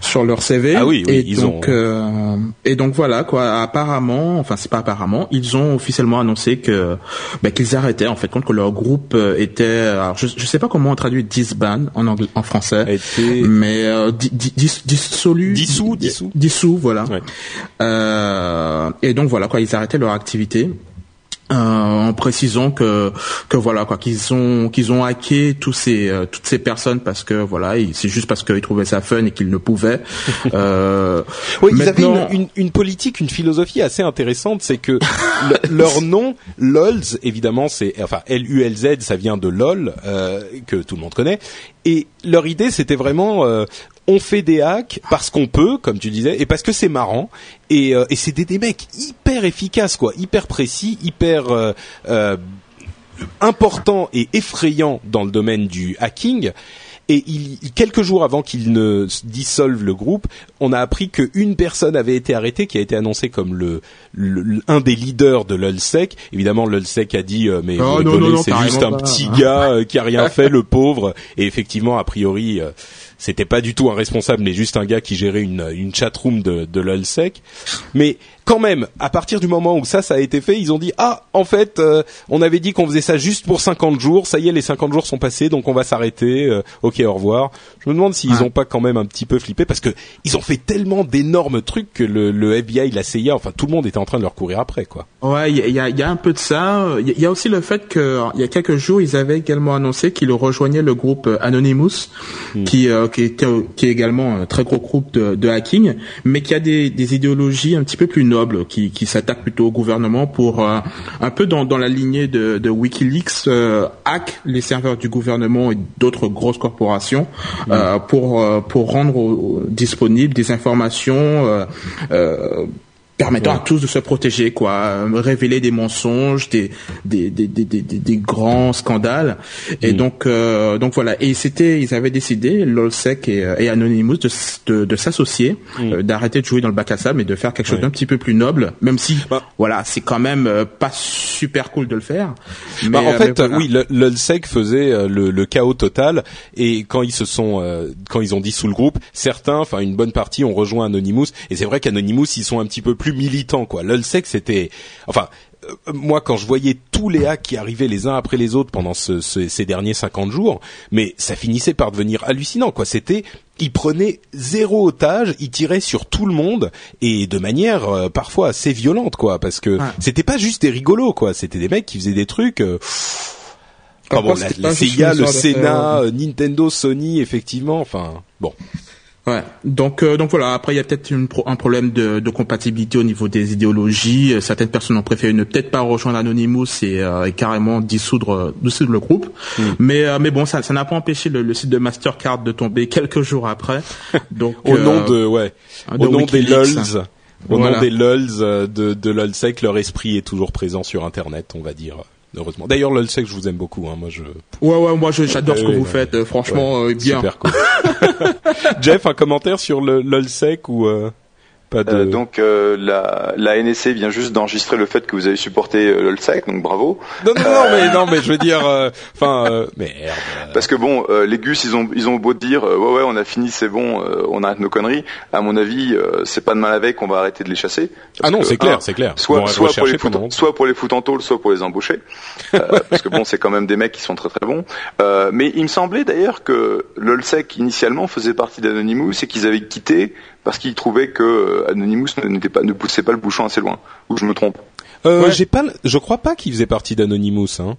sur leur CV. Ah oui, oui et ils donc, ont. Euh, et donc voilà quoi. Apparemment, enfin c'est pas apparemment, ils ont officiellement annoncé que bah, qu'ils arrêtaient en fait compte que leur groupe était. Alors je je sais pas comment on traduit disband en anglais en français, été... mais dis, dis, dissolu. Dissous, dissous. Dissous, voilà. Ouais. et donc voilà quoi, ils arrêtaient leur activité. Euh, en précisant que que voilà quoi qu'ils ont qu'ils ont hacké tous ces euh, toutes ces personnes parce que voilà c'est juste parce qu'ils trouvaient ça fun et qu'ils ne pouvaient. [laughs] Euh, oui ils avaient une, une, une, politique une philosophie assez intéressante c'est que leur nom LOLZ évidemment c'est enfin L U L Z ça vient de LOL euh, que tout le monde connaît. Et leur idée c'était vraiment on fait des hacks parce qu'on peut, comme tu disais, et parce que c'est marrant. Et, euh, et c'est des, des, mecs hyper efficaces, quoi, hyper précis, hyper euh, euh, importants et effrayants dans le domaine du hacking. Et il, quelques jours avant qu'il ne dissolve le groupe, on a appris qu'une personne avait été arrêtée, qui a été annoncée comme le, un des leaders de l'ULSEC. Évidemment, l'ULSEC a dit euh, mais oh, c'est juste un petit gars euh, qui a rien [laughs] fait, le pauvre. Et effectivement, a priori, euh, c'était pas du tout un responsable, mais juste un gars qui gérait une, chatroom de, de l'ULSEC. Mais quand même, à partir du moment où ça, ça a été fait, ils ont dit ah, en fait, euh, on avait dit qu'on faisait ça juste pour 50 jours. Ça y est, les 50 jours sont passés, donc on va s'arrêter. Euh, ok, au revoir. Je me demande s'ils ont pas quand même un petit peu flippé parce que ils ont fait tellement d'énormes trucs que le, le, FBI, la CIA, enfin tout le monde était en train de leur courir après, quoi. Ouais, il y a, y a, un peu de ça. Il y a aussi le fait que il y a quelques jours, ils avaient également annoncé qu'ils rejoignaient le groupe Anonymous, hmm. qui, euh, qui, est, qui est également un très gros groupe de, de hacking, mais qui a des, des idéologies un petit peu plus qui, qui s'attaque plutôt au gouvernement pour euh, un peu dans, dans la lignée de, de WikiLeaks euh, hack les serveurs du gouvernement et d'autres grosses corporations euh, pour pour rendre disponibles des informations permettant à tous de se protéger, quoi, révéler des mensonges, des des des des des, des grands scandales, et mm. donc euh, donc voilà. Et c'était, ils avaient décidé, LolSec et, et Anonymous, de de, de s'associer, mm. euh, d'arrêter de jouer dans le bac à sable, mais de faire quelque chose d'un petit peu plus noble, même si bah. voilà, c'est quand même euh, pas super cool de le faire. Bah, mais, en fait, oui, LolSec faisait le, le, chaos total, et quand ils se sont quand ils ont dit sous le groupe, certains, enfin une bonne partie, ont rejoint Anonymous, et c'est vrai qu'Anonymous ils sont un petit peu plus plus militant quoi. Lulsec c'était enfin euh, moi, quand je voyais tous les hacks qui arrivaient les uns après les autres pendant ces derniers 50 jours, mais ça finissait par devenir hallucinant, quoi. C'était, ils prenaient zéro otage, ils tiraient sur tout le monde et de manière euh, parfois assez violente, quoi, parce que c'était pas juste des rigolos, quoi. C'était des mecs qui faisaient des trucs. Euh, bon, la, CIA, le Sénat, Nintendo, Sony, effectivement. Enfin, bon. Ouais. Donc euh, donc voilà. Après il y a peut-être un problème de, de, compatibilité au niveau des idéologies. Certaines personnes ont préféré ne peut-être pas rejoindre Anonymous et, euh, et carrément dissoudre dissoudre le groupe. Hmm. Mais euh, mais bon ça ça n'a pas empêché le, le, site de Mastercard de tomber quelques jours après. [laughs] Donc au nom de ouais au nom des lols. Au nom des lols de, de LOLsec, leur esprit est toujours présent sur Internet, on va dire heureusement. D'ailleurs, LOLsec, je vous aime beaucoup. Hein. Moi, je. Ouais, ouais, moi, j'adore ce que vous faites. franchement, bien. Super cool. [laughs] Jeff, un commentaire sur le LOLsec ou euh, Pas de... Euh, donc euh, la, la NSC vient juste d'enregistrer le fait que vous avez supporté euh, l'OLSEC, donc bravo. Non, non, non, mais non, mais je veux dire, enfin, euh, merde. Parce que bon, euh, les Gus, ils ont ils ont beau dire euh, ouais ouais, on a fini, c'est bon, euh, on arrête nos conneries. À mon avis, euh, c'est pas de mal avec, on va arrêter de les chasser. Ah non, c'est clair, un, c'est clair. Soit soit pour les foot, pendant- soit pour les foot en tôle, soit pour les embaucher. Euh, [laughs] parce que bon, c'est quand même des mecs qui sont très très bons. Euh, mais il me semblait d'ailleurs que l'OLSEC initialement faisait partie d'Anonymous et qu'ils avaient quitté parce qu'ils trouvaient que euh, Anonymous n'était pas ne poussait pas le bouchon assez loin. Ou je me trompe. Euh, Ouais. j'ai pas, le- je crois pas qu'il faisait partie d'Anonymous, hein.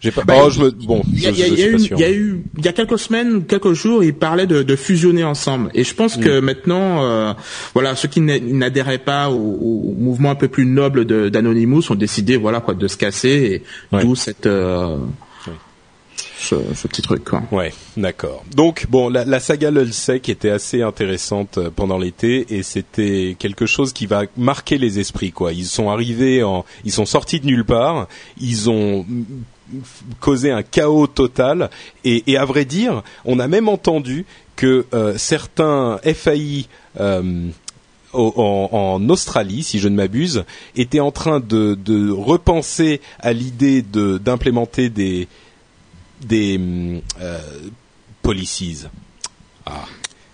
J'ai pas. Bah, oh, je me, bon, Il y, y a- y eu, il y a eu, il y a quelques semaines, quelques jours, ils parlaient de, de fusionner ensemble. Et je pense que maintenant, euh, voilà, ceux qui n'a- n'adhéraient pas au, au mouvement un peu plus noble d'Anonymous ont décidé, voilà, quoi, de se casser. Et Ouais. d'où cette, euh. Ce, petit truc, quoi. Ouais, d'accord. Donc bon, la, saga Lulsec était assez intéressante euh, pendant l'été et c'était quelque chose qui va marquer les esprits quoi. Ils sont arrivés en, ils sont sortis de nulle part, ils ont causé un chaos total et, à vrai dire, on a même entendu que euh, certains FAI euh, en, Australie, si je ne m'abuse, étaient en train de, repenser à l'idée d'implémenter des des euh, policies. Ah,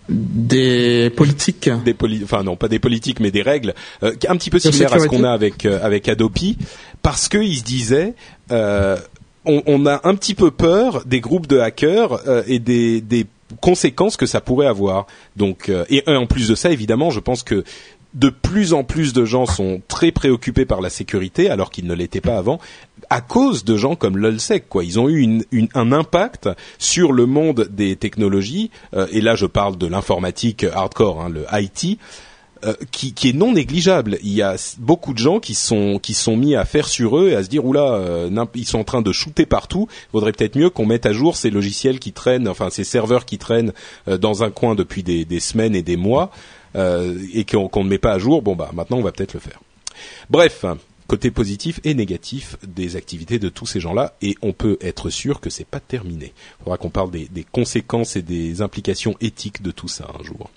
Des politiques. des poli enfin non, pas des politiques, mais des règles euh, un petit peu similaires à ce qu'on a avec euh, avec Adopi, parce qu'ils se disaient. Euh, on, on a un petit peu peur des groupes de hackers et des, des conséquences que ça pourrait avoir. Donc, et en plus de ça, évidemment, je pense que de plus en plus de gens sont très préoccupés par la sécurité, alors qu'ils ne l'étaient pas avant, à cause de gens comme l'Ulsec. Quoi, ils ont eu une, une- un impact sur le monde des technologies. euh, et là, je parle de l'informatique hardcore, hein, le IT. euh, qui, qui est non négligeable. Il y a beaucoup de gens qui sont qui sont mis à faire sur eux et à se dire oula, euh, ils sont en train de shooter partout. Vaudrait peut-être mieux qu'on mette à jour ces logiciels qui traînent, enfin ces serveurs qui traînent euh, dans un coin depuis des, des semaines et des mois euh, et qu'on qu'on ne met pas à jour. Bon bah maintenant on va peut-être le faire. Bref, côté positif et négatif des activités de tous ces gens-là, et on peut être sûr que c'est pas terminé. Il faudra qu'on parle des, conséquences et des implications éthiques de tout ça un jour.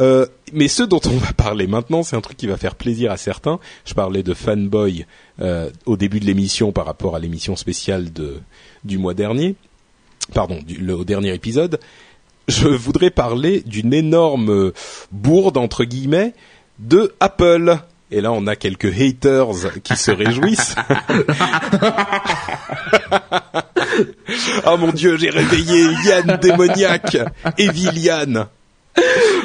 Euh, mais ce dont on va parler maintenant, c'est un truc qui va faire plaisir à certains. Je parlais de fanboy euh, au début de l'émission par rapport à l'émission spéciale de, du mois dernier, pardon, du, le, au dernier épisode. Je voudrais parler d'une énorme bourde entre guillemets de Apple. Et là, on a quelques haters qui se réjouissent. [laughs] oh mon dieu, j'ai réveillé Yann démoniaque, Evil Yann.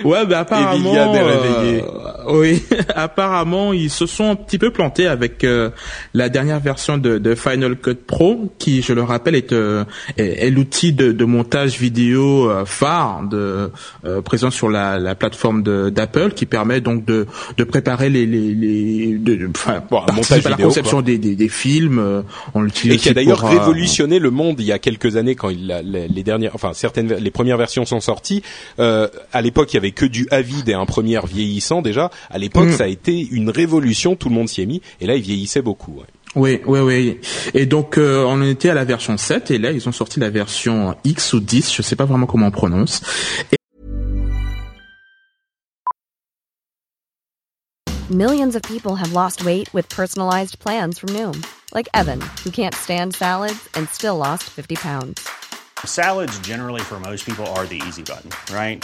Ouais, ben apparemment, euh, oui, [laughs] apparemment ils se sont un petit peu plantés avec euh, la dernière version de, de Final Cut Pro, qui, je le rappelle, est, euh, est, est l'outil de, de montage vidéo euh, phare de euh, présent sur la, la plateforme d'Apple, qui permet donc de, de préparer les, les, les de, enfin, Bon, montage à la conception des, des, des films. euh, on l'utilise et qui a d'ailleurs révolutionné le monde il y a quelques années quand il a- les, les dernières, enfin certaines, les premières versions sont sorties. Euh, à l'époque, il y avait que du Avid et un premier vieillissant déjà. À l'époque, Mm. ça a été une révolution, tout le monde s'y est mis. Et là, il vieillissait beaucoup. ouais. Oui, oui, oui. Et donc euh, on était à la version 7 et là ils ont sorti la version X ou 10, je sais pas vraiment comment on prononce. Millions of people have lost weight with personalized plans from Noom, like Evan, who can't stand salads and still lost 50 pounds. Salads, generally, for most people, are the easy button, right?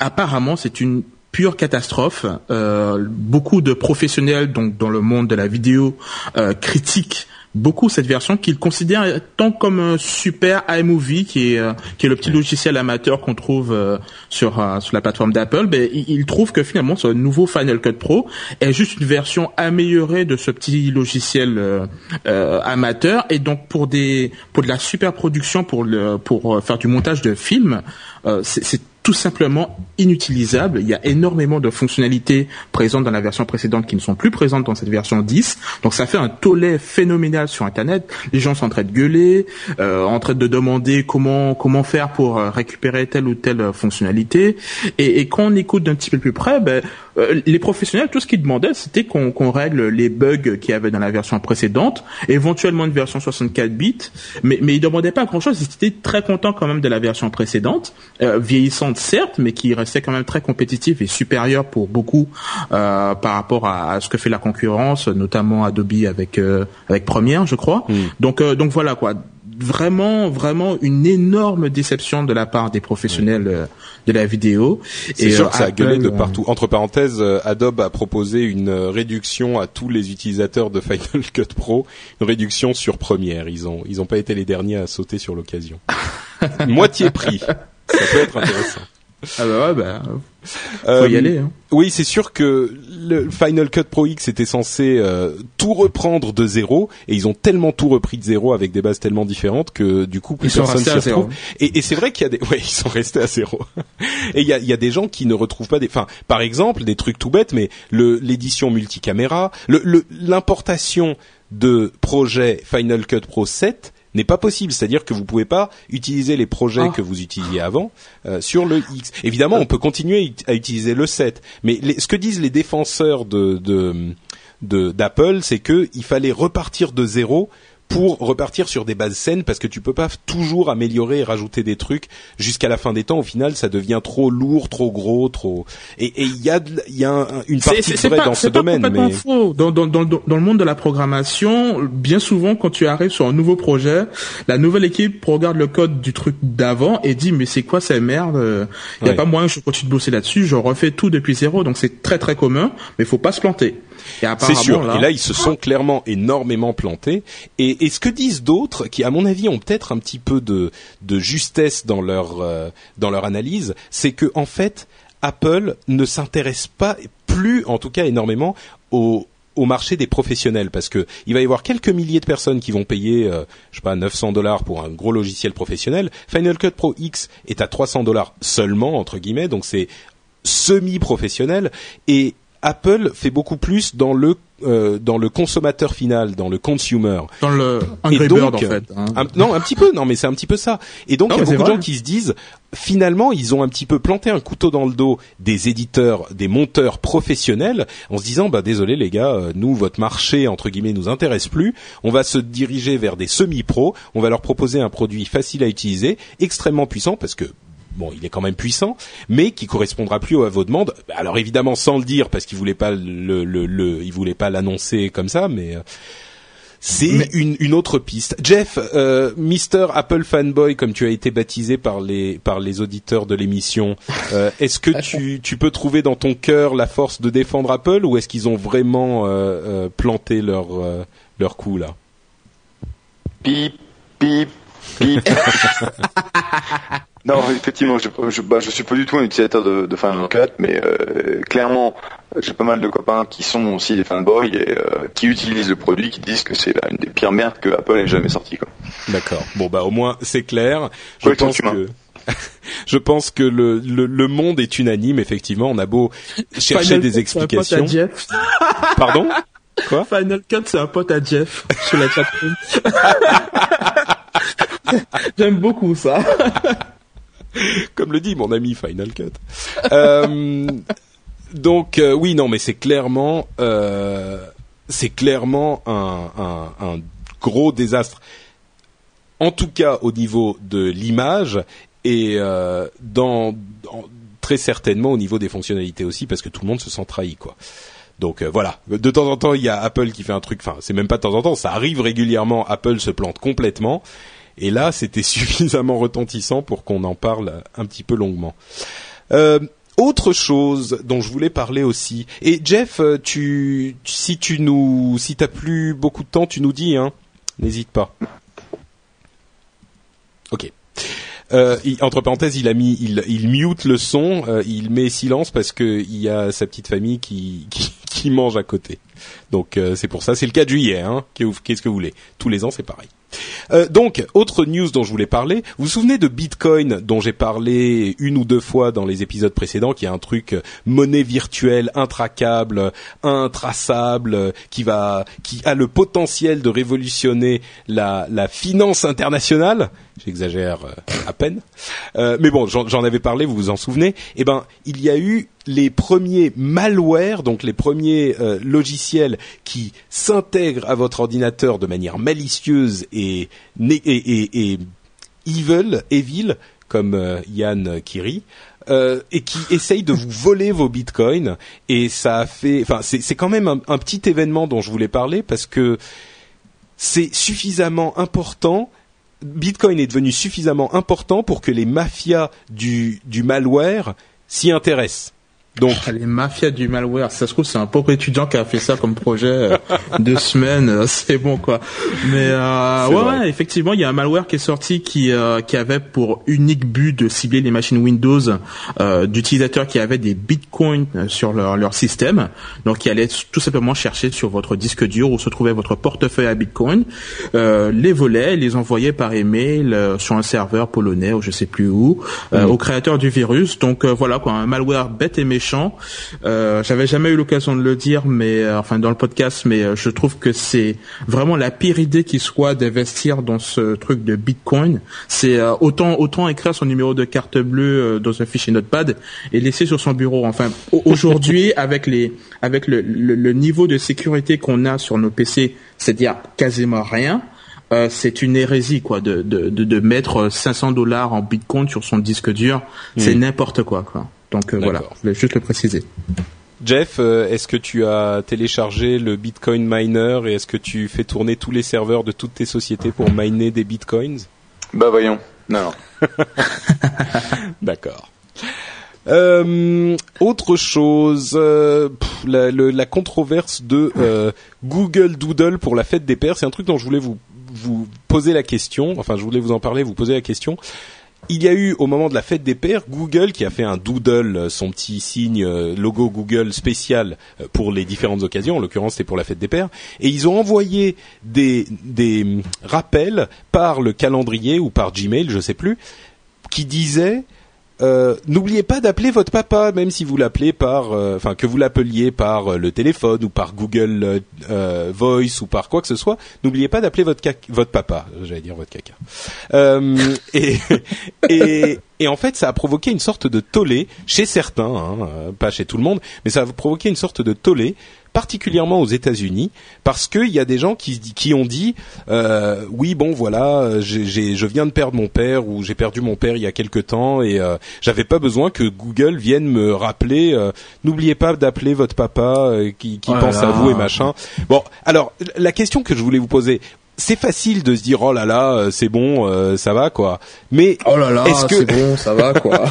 Apparemment c'est une pure catastrophe. Euh, beaucoup de professionnels donc dans le monde de la vidéo euh, critiquent beaucoup cette version qu'il considère tant comme un super iMovie qui est qui est le petit logiciel amateur qu'on trouve sur sur la plateforme d'Apple. Ben il, trouve que finalement ce nouveau Final Cut Pro est juste une version améliorée de ce petit logiciel amateur et donc pour des pour de la super production pour le pour faire du montage de films, c'est tout simplement inutilisable. Il y a énormément de fonctionnalités présentes dans la version précédente qui ne sont plus présentes dans cette version 10. Donc ça fait un tollé phénoménal sur Internet. Les gens sont en train de gueuler, euh, en train de demander comment comment faire pour euh, récupérer telle ou telle fonctionnalité. Et, quand on écoute d'un petit peu plus près, ben, euh, les professionnels, tout ce qu'ils demandaient, c'était qu'on règle les bugs qu'il y avait dans la version précédente, éventuellement une version 64 bits, mais, mais ils demandaient pas grand-chose. Ils étaient très contents quand même de la version précédente, euh, vieillissante certes, mais qui restait quand même très compétitive et supérieure pour beaucoup euh, par rapport à, ce que fait la concurrence, notamment Adobe avec euh, avec Premiere, je crois. Hmm. Donc euh, donc voilà quoi vraiment vraiment une énorme déception de la part des professionnels euh, de la vidéo. C'est sûr que ça a gueulé de partout. Entre parenthèses, Adobe a proposé une réduction à tous les utilisateurs de Final [laughs] Cut Pro, une réduction sur Premiere. Ils ont ils ont pas été les derniers à sauter sur l'occasion. [laughs] Moitié prix. Ça peut être intéressant. Ah bah ouais, bah, faut y euh, aller. Hein. Oui, c'est sûr que le Final Cut Pro X était censé euh, tout reprendre de zéro, et ils ont tellement tout repris de zéro avec des bases tellement différentes que du coup plus personne s'y retrouve. Et, et c'est vrai qu'il y a des, [laughs] ouais, ils sont restés à zéro. et il y a, y a des gens qui ne retrouvent pas des, enfin, par exemple, des trucs tout bêtes, mais le l'édition multicaméra, le l'importation de projets Final Cut Pro 7 n'est pas possible. C'est-à-dire que vous pouvez pas utiliser les projets ah. que vous utilisiez avant euh, sur le X. Évidemment, on peut continuer à utiliser le 7, mais ce que disent les défenseurs de d'Apple, c'est que il fallait repartir de zéro pour repartir sur des bases saines parce que tu peux pas toujours améliorer et rajouter des trucs jusqu'à la fin des temps. Au final, ça devient trop lourd, trop gros, trop. Et il y a il y a une partie dans ce domaine. Mais faux. Dans, dans, dans, dans le monde de la programmation, bien souvent quand tu arrives sur un nouveau projet, la nouvelle équipe regarde le code du truc d'avant et dit mais c'est quoi cette merde? Il y a pas moyen que je continue de bosser là-dessus. Je refais tout depuis zéro. Donc c'est très très commun, mais il faut pas se planter. C'est sûr. et là, ils se sont clairement énormément plantés. Et, et ce que disent d'autres, qui à mon avis ont peut-être un petit peu de, de justesse dans leur euh, dans leur analyse, c'est que en fait, Apple ne s'intéresse pas plus, en tout cas énormément, au au marché des professionnels parce que il va y avoir quelques milliers de personnes qui vont payer euh, je sais pas 900 dollars pour un gros logiciel professionnel. Final Cut Pro X est à 300 dollars seulement entre guillemets donc c'est semi professionnel et Apple fait beaucoup plus dans le euh, dans le consommateur final, dans le consumer. Dans le Angry Bird en fait. Hein. non, un petit peu. Non, mais c'est un petit peu ça. Et donc il y a beaucoup de gens qui se disent, finalement, ils ont un petit peu planté un couteau dans le dos des éditeurs, des monteurs professionnels, en se disant, bah désolé les gars, euh, nous votre marché entre guillemets nous intéresse plus. On va se diriger vers des semi-pros. On va leur proposer un produit facile à utiliser, extrêmement puissant, parce que bon, il est quand même puissant, mais qui correspondra plus à vos demandes. Alors évidemment, sans le dire, parce qu'il voulait pas le, le, le il voulait pas l'annoncer comme ça, mais euh, c'est une, une autre piste. Jeff, euh, Mister Apple fanboy, comme tu as été baptisé par les par les auditeurs de l'émission, euh, est-ce que [laughs] tu, tu peux trouver dans ton cœur la force de défendre Apple ou est-ce qu'ils ont vraiment euh, planté leur leur coup là? Pip pip Non, effectivement, je, je, bah, je suis pas du tout un utilisateur de, de Final Cut, mais euh, clairement, j'ai pas mal de copains qui sont aussi des fanboys et euh, qui utilisent le produit, qui disent que c'est une des pires merdes que Apple ait jamais sorti. D'accord. Bon bah au moins c'est clair. Je pense que [laughs] je pense que le, le, le, monde est unanime. Effectivement, on a beau chercher des explications. Pardon? Quoi? Final Cut, c'est un pote à Jeff sur la chatroom. [laughs] [laughs] J'aime beaucoup ça. [laughs] comme le dit mon ami Final Cut. Euh, donc euh, oui, non, mais c'est clairement, euh, c'est clairement un, un, gros désastre. En tout cas, au niveau de l'image et dans, très certainement au niveau des fonctionnalités aussi, parce que tout le monde se sent trahi, quoi. Donc voilà, de temps en temps il y a Apple qui fait un truc, enfin c'est même pas de temps en temps, ça arrive régulièrement, Apple se plante complètement et là, c'était [laughs] suffisamment retentissant pour qu'on en parle un petit peu longuement. Euh, autre chose dont je voulais parler aussi. Et Jeff, euh, tu, si tu nous, si t'as plus beaucoup de temps, tu nous dis. Hein, n'hésite pas. Ok. Euh, entre parenthèses, il a mis, il, il mute le son, il met silence parce que il y a sa petite famille qui, [laughs] qui mange à côté. Donc euh, c'est pour ça. C'est le 4 juillet. Hein. Qu'est-ce que vous voulez? Tous les ans, c'est pareil. Euh, donc, autre news dont je voulais parler. Vous vous souvenez de Bitcoin dont j'ai parlé une ou deux fois dans les épisodes précédents, qui est un truc monnaie virtuelle, intraquable, intraçable, qui va, qui a le potentiel de révolutionner la, la finance internationale? J'exagère euh, à peine. Euh, mais bon, j'en avais parlé, vous vous en souvenez. Eh ben, il y a eu les premiers malwares, donc les premiers euh, logiciels qui s'intègrent à votre ordinateur de manière malicieuse et, et, evil, evil, comme Yann Kiri. Euh, et qui essayent de vous voler vos bitcoins et ça a fait enfin c'est quand même un, petit événement dont je voulais parler parce que c'est suffisamment important Bitcoin est devenu suffisamment important pour que les mafias du malware s'y intéressent. Donc ah, les mafias du malware, ça se trouve c'est un pauvre étudiant qui a fait ça comme projet euh, [laughs] deux semaines, euh, c'est bon quoi. Mais euh, ouais, effectivement, il y a un malware qui est sorti qui euh, qui avait pour unique but de cibler les machines Windows d'utilisateurs qui avaient des bitcoins sur leur leur système, donc qui allait tout simplement chercher sur votre disque dur où se trouvait votre portefeuille à bitcoin, les volait, les envoyait par email sur un serveur polonais ou je sais plus où, mm. au créateur du virus. Donc voilà quoi, un malware bête et méchant euh, J'avais jamais eu l'occasion de le dire, mais euh, enfin dans le podcast, mais euh, je trouve que c'est vraiment la pire idée qui soit d'investir dans ce truc de Bitcoin. C'est autant autant écrire son numéro de carte bleue dans un fichier Notepad et laisser sur son bureau. Enfin aujourd'hui [laughs] avec les avec le, le, niveau de sécurité qu'on a sur nos PC, c'est-à-dire quasiment rien. Euh, c'est une hérésie quoi de, de, de, mettre 500 dollars en bitcoin sur son disque dur, c'est n'importe quoi quoi. Donc euh, voilà, je voulais juste le préciser. Jeff, euh, est-ce que tu as téléchargé le Bitcoin Miner et est-ce que tu fais tourner tous les serveurs de toutes tes sociétés pour miner des Bitcoins? Bah voyons, non. [laughs] D'accord. Euh, autre chose, la, la, controverse de Google Doodle pour la fête des pères, c'est un truc dont je voulais vous vous poser la question. Enfin, je voulais vous en parler, vous poser la question il y a eu au moment de la fête des pères Google qui a fait un doodle, euh, son petit signe euh, logo Google spécial euh, pour les différentes occasions. En l'occurrence, c'est pour la fête des pères. Et ils ont envoyé des, des hum, rappels par le calendrier ou par Gmail, je sais plus, qui disaient euh, n'oubliez pas d'appeler votre papa, même si vous l'appelez par, euh, enfin que vous l'appeliez par euh, le téléphone ou par Google Voice ou par quoi que ce soit. N'oubliez pas d'appeler votre votre papa. J'allais dire votre caca. et, [laughs] et et en fait, ça a provoqué une sorte de tollé chez certains, hein, pas chez tout le monde, mais ça a provoqué une sorte de tollé particulièrement aux États-Unis, parce qu'il y a des gens qui, qui ont dit euh, oui bon voilà, je viens de perdre mon père ou j'ai perdu mon père il y a quelque temps et euh, j'avais pas besoin que Google vienne me rappeler. Euh, n'oubliez pas d'appeler votre papa euh, qui, qui pense à vous et machin. Bon, alors la question que je voulais vous poser, c'est facile de se dire oh là là euh, c'est bon euh, ça va quoi. Mais oh là là c'est bon ça va quoi.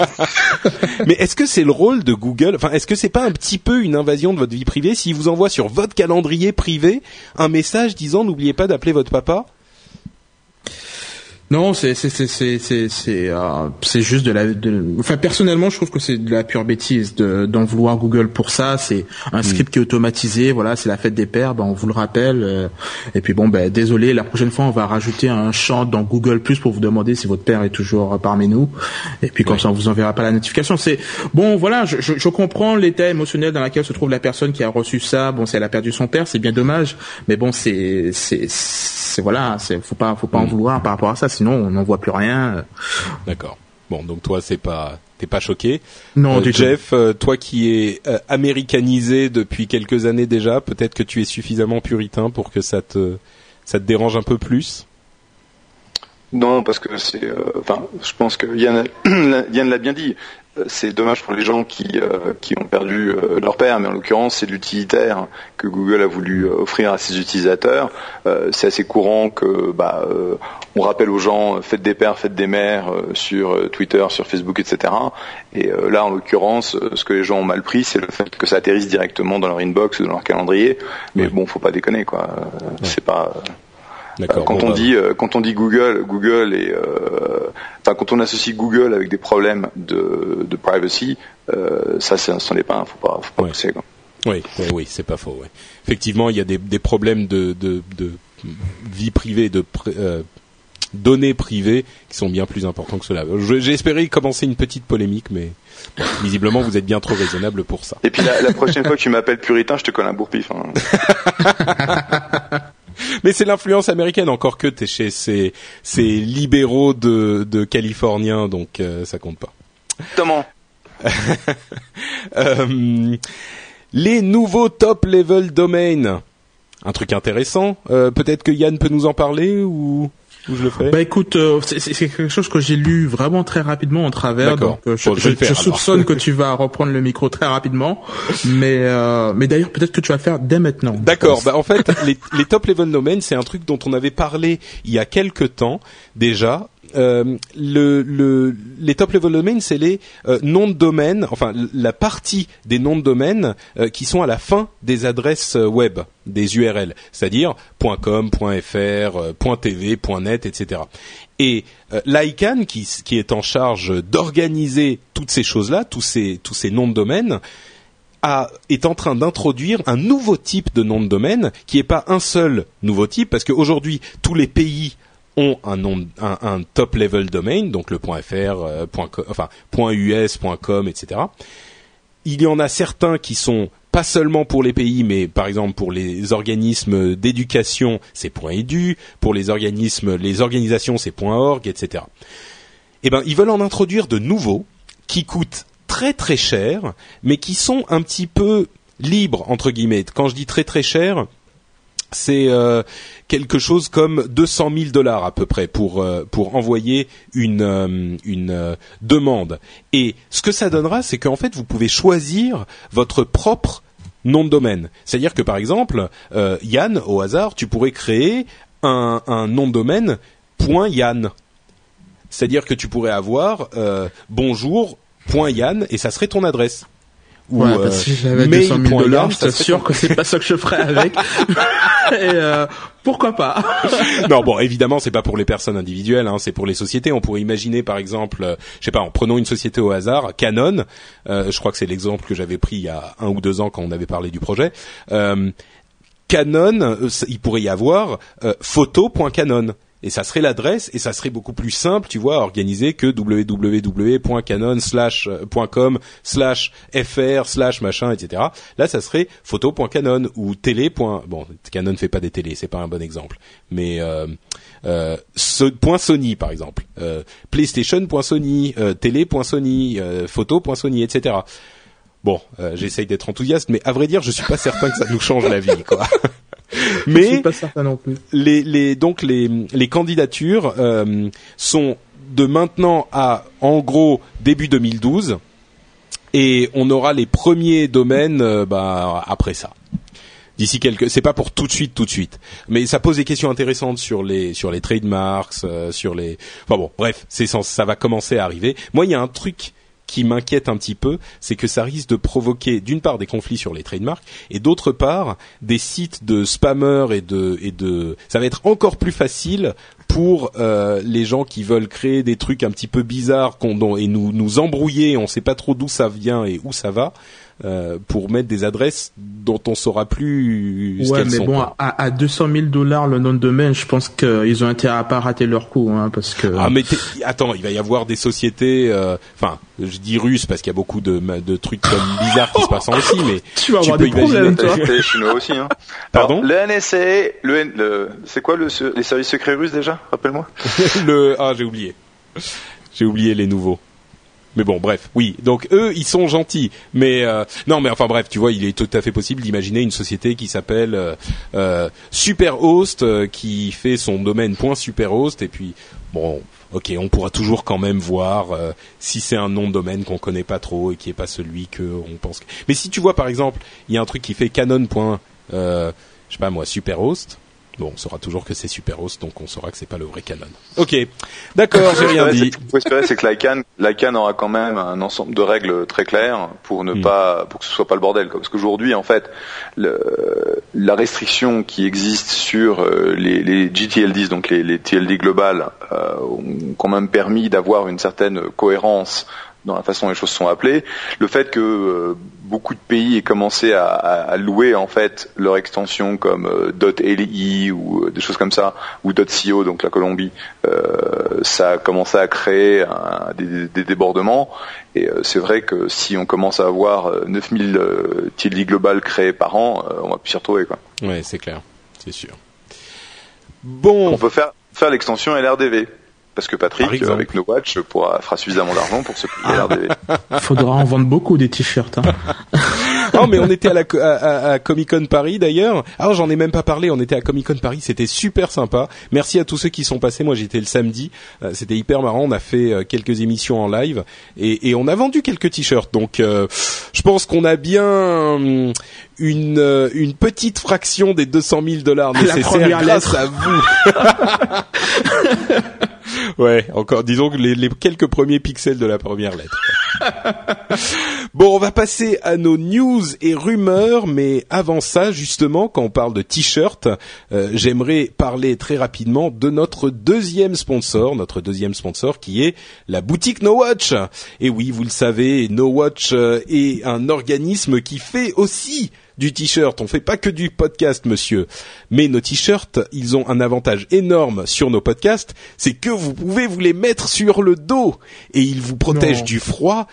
[laughs] Mais est-ce que c'est le rôle de Google enfin est-ce que c'est pas un petit peu une invasion de votre vie privée s'il vous envoie sur votre calendrier privé un message disant n'oubliez pas d'appeler votre papa non, c'est c'est c'est c'est c'est c'est euh, c'est juste de la. De, enfin, personnellement, je trouve que c'est de la pure bêtise de d'en vouloir Google pour ça. C'est un hmm. script qui est automatisé. Voilà, c'est la fête des pères. Ben, on vous le rappelle. Euh, et puis bon, ben désolé. La prochaine fois, on va rajouter un champ dans Google Plus pour vous demander si votre père est toujours parmi nous. Et puis comme ça, on vous enverra pas la notification. C'est bon. Voilà, je, je, je comprends l'état émotionnel dans lequel se trouve la personne qui a reçu ça. Bon, si elle a perdu son père, c'est bien dommage. Mais bon, c'est c'est c'est voilà. C'est faut pas faut pas en hmm. vouloir par rapport à ça sinon on n'en voit plus rien. D'accord. Bon, donc toi, c'est pas, t'es pas choqué. Non, euh, Jeff, euh, toi qui es euh, américanisé depuis quelques années déjà, peut-être que tu es suffisamment puritain pour que ça te, ça te dérange un peu plus? Non, parce que c'est, enfin, je pense que Yann, [clears throat] Yann l'a bien dit c'est dommage pour les gens qui, euh, qui ont perdu euh, leur père, mais en l'occurrence c'est l'utilitaire que Google a voulu euh, offrir à ses utilisateurs. c'est assez courant que bah, on rappelle aux gens faites des pères, faites des mères sur Twitter, sur Facebook, etc. Et là en l'occurrence, ce que les gens ont mal pris, c'est le fait que ça atterrisse directement dans leur inbox ou dans leur calendrier. Mais bon, faut pas déconner quoi. C'est pas. Quand on bah, dit euh, quand on dit Google, Google et euh, enfin quand on associe Google avec des problèmes de, de privacy, euh, ça c'est c'en est pas faut pas faut pas Ouais. pousser quoi. Oui, oui, oui, c'est pas faux. Ouais. Effectivement, il y a des, des problèmes de, de, de vie privée, de euh, données privées qui sont bien plus importants que cela. J'ai espéré commencer une petite polémique, mais bon, visiblement vous êtes bien trop raisonnable pour ça. Et puis la, la prochaine fois que tu m'appelles puritain, je te colle un bourre-pif. hein. [laughs] Mais c'est l'influence américaine, encore que t'es chez ces, ces libéraux de, de californiens, donc euh, ça compte pas. Exactement. [laughs] Euh, les nouveaux top level domains. Un truc intéressant. Euh, Peut-être que Yann peut nous en parler ou, ou je le fais. Bah écoute, euh, c'est quelque chose que j'ai lu vraiment très rapidement en travers. D'accord. Donc euh, je, Bon, je faire, soupçonne que [laughs] tu vas reprendre le micro très rapidement, mais euh, mais d'ailleurs peut-être que tu vas le faire dès maintenant. D'accord. Bah en fait, les, les top level domains, c'est un truc dont on avait parlé il y a quelques temps déjà. Euh, le, le, les top level domains, c'est les euh, noms de domaine, enfin la partie des noms de domaine euh, qui sont à la fin des adresses web, des URL, c'est-à-dire .com, .fr, .tv, .net, etc. Et l'ICANN, qui, est en charge d'organiser toutes ces choses-là, tous ces, tous ces noms de domaine, est en train d'introduire un nouveau type de nom de domaine qui n'est pas un seul nouveau type parce qu'aujourd'hui tous les pays ont un nom, un, un top level domain, donc le .fr, euh, enfin .us, .com, etc. Il y en a certains qui sont pas seulement pour les pays, mais par exemple pour les organismes d'éducation, c'est .edu, pour les organismes, les organisations, c'est .org, etc. Eh ben, ils veulent en introduire de nouveaux qui coûtent très très cher, mais qui sont un petit peu libres entre guillemets. Quand je dis très très cher, c'est euh, quelque chose comme 200 000 dollars à peu près pour euh, pour envoyer une euh, une euh, demande. Et ce que ça donnera, c'est qu'en fait vous pouvez choisir votre propre nom de domaine. C'est-à-dire que par exemple, Yann, au hasard, tu pourrais créer un, un nom de domaine .yann. C'est-à-dire que tu pourrais avoir euh, bonjour.yann et ça serait ton adresse. Ou, Ouais, euh, parce que si j'avais mail 200 000 point dollars, yann, je ton- que c'est pas ça que je ferais [laughs] avec. Et euh, pourquoi pas [laughs] non, bon, évidemment, c'est pas pour les personnes individuelles, hein, c'est pour les sociétés. On pourrait imaginer, par exemple, euh, je sais pas, en prenant une société au hasard, Canon. euh, je crois que c'est l'exemple que j'avais pris il y a un ou deux ans quand on avait parlé du projet. Euh, Canon, euh, il pourrait y avoir euh, photo.canon. Et ça serait l'adresse, et ça serait beaucoup plus simple, tu vois, à organiser que www.canon slash euh, machin, etc. Là, ça serait photo.canon ou télé. Bon, Canon fait pas des télés, c'est pas un bon exemple, mais euh, euh, so- point Sony par exemple, euh, PlayStation.sony, euh, télé.sony, euh, photo.sony, etc. Bon, euh, j'essaye d'être enthousiaste, mais à vrai dire, je suis pas certain que ça nous change la vie, quoi. [laughs] [laughs] Je mais suis pas certain non plus. les, les donc les, les candidatures euh, sont de maintenant à en gros début 2012 et on aura les premiers domaines euh, bah, après ça. D'ici quelques, c'est pas pour tout de suite, tout de suite, mais ça pose des questions intéressantes sur les sur les trademarks, euh, sur les. Enfin bon, bref, c'est ça va commencer à arriver. Moi, il y a un truc qui m'inquiète un petit peu, c'est que ça risque de provoquer d'une part des conflits sur les trademarks et d'autre part des sites de spammers et de et de ça va être encore plus facile pour euh, les gens qui veulent créer des trucs un petit peu bizarres et nous nous embrouiller, on sait pas trop d'où ça vient et où ça va. Euh, pour mettre des adresses dont on saura plus ce Ouais, qu'elles mais sont. bon, quoi. à, à 200 000 dollars le nom de domaine, je pense qu'ils ont intérêt à pas rater leur coup, hein, parce que. Ah mais attends, il va y avoir des sociétés, euh, enfin, je dis russes parce qu'il y a beaucoup de, de trucs comme [laughs] bizarres qui se passent en Russie, mais tu vas avoir peux des problèmes, imaginer- toi. T'as les Chinois aussi. Hein. [laughs] Pardon Alors, Le NSA, le, N- le c'est quoi le, les services secrets russes déjà? Rappelle-moi. [laughs] le ah j'ai oublié, j'ai oublié les nouveaux. Mais bon, bref, oui. Donc eux, ils sont gentils, mais euh, non, mais enfin bref, tu vois, il est tout à fait possible d'imaginer une société qui s'appelle euh, euh, Superhost, euh, qui fait son domaine Superhost, et puis bon, ok, on pourra toujours quand même voir si c'est un nom de domaine qu'on connaît pas trop et qui est pas celui que on pense. Mais si tu vois par exemple, il y a un truc qui fait Canon. point, Euh, je sais pas moi, Superhost. Bon, on saura toujours que c'est Superos, donc on saura que c'est pas le vrai Canon. Ok, d'accord, j'ai rien dit. Ce qu'il faut espérer, c'est que l'ICANN, l'ICANN aura quand même un ensemble de règles très claires pour ne Mm. pas, pour que ce soit pas le bordel. quoi. Parce qu'aujourd'hui, en fait, le, la restriction qui existe sur euh, les, les GTLDs, donc les, les TLD globales, euh, ont quand même permis d'avoir une certaine cohérence dans la façon dont les choses sont appelées. Le fait que euh, beaucoup de pays aient commencé à, à- à louer en fait leur extension comme euh, .li ou euh, des choses comme ça, ou .co, donc la Colombie, ça a commencé à créer un- des, des débordements. Et c'est vrai que si on commence à avoir euh, 9000 euh, TLD globales créées par an, on va plus s'y retrouver. Quoi. Ouais, c'est clair, c'est sûr. Bon, On peut faire, faire l'extension LRDV. Parce que Patrick, avec No Watch, pourra, fera suffisamment d'argent pour se payer LRDV. [laughs] Faudra en vendre beaucoup des t-shirts. Hein. [laughs] non, mais on était à la à, à- Comic Con Paris d'ailleurs. Alors j'en ai même pas parlé. On était à Comic Con Paris, c'était super sympa. Merci à tous ceux qui sont passés. Moi j'étais le samedi. Euh, c'était hyper marrant. On a fait euh, quelques émissions en live et, et on a vendu quelques t-shirts. Donc euh, je pense qu'on a bien hum, une une petite fraction des 200 000 dollars La nécessaires première grâce lettre. à vous. [laughs] Ouais, encore, disons que les, quelques premiers pixels de la première lettre. [laughs] bon, on va passer à nos news et rumeurs, mais avant ça, justement, quand on parle de t-shirt, euh, j'aimerais parler très rapidement de notre deuxième sponsor, notre deuxième sponsor qui est la boutique No Watch. Et oui, vous le savez, No Watch euh, est un organisme qui fait aussi du t-shirt. On fait pas que du podcast, monsieur. Mais nos t-shirts, ils ont un avantage énorme sur nos podcasts, c'est que vous pouvez vous les mettre sur le dos et ils vous protègent Non. du froid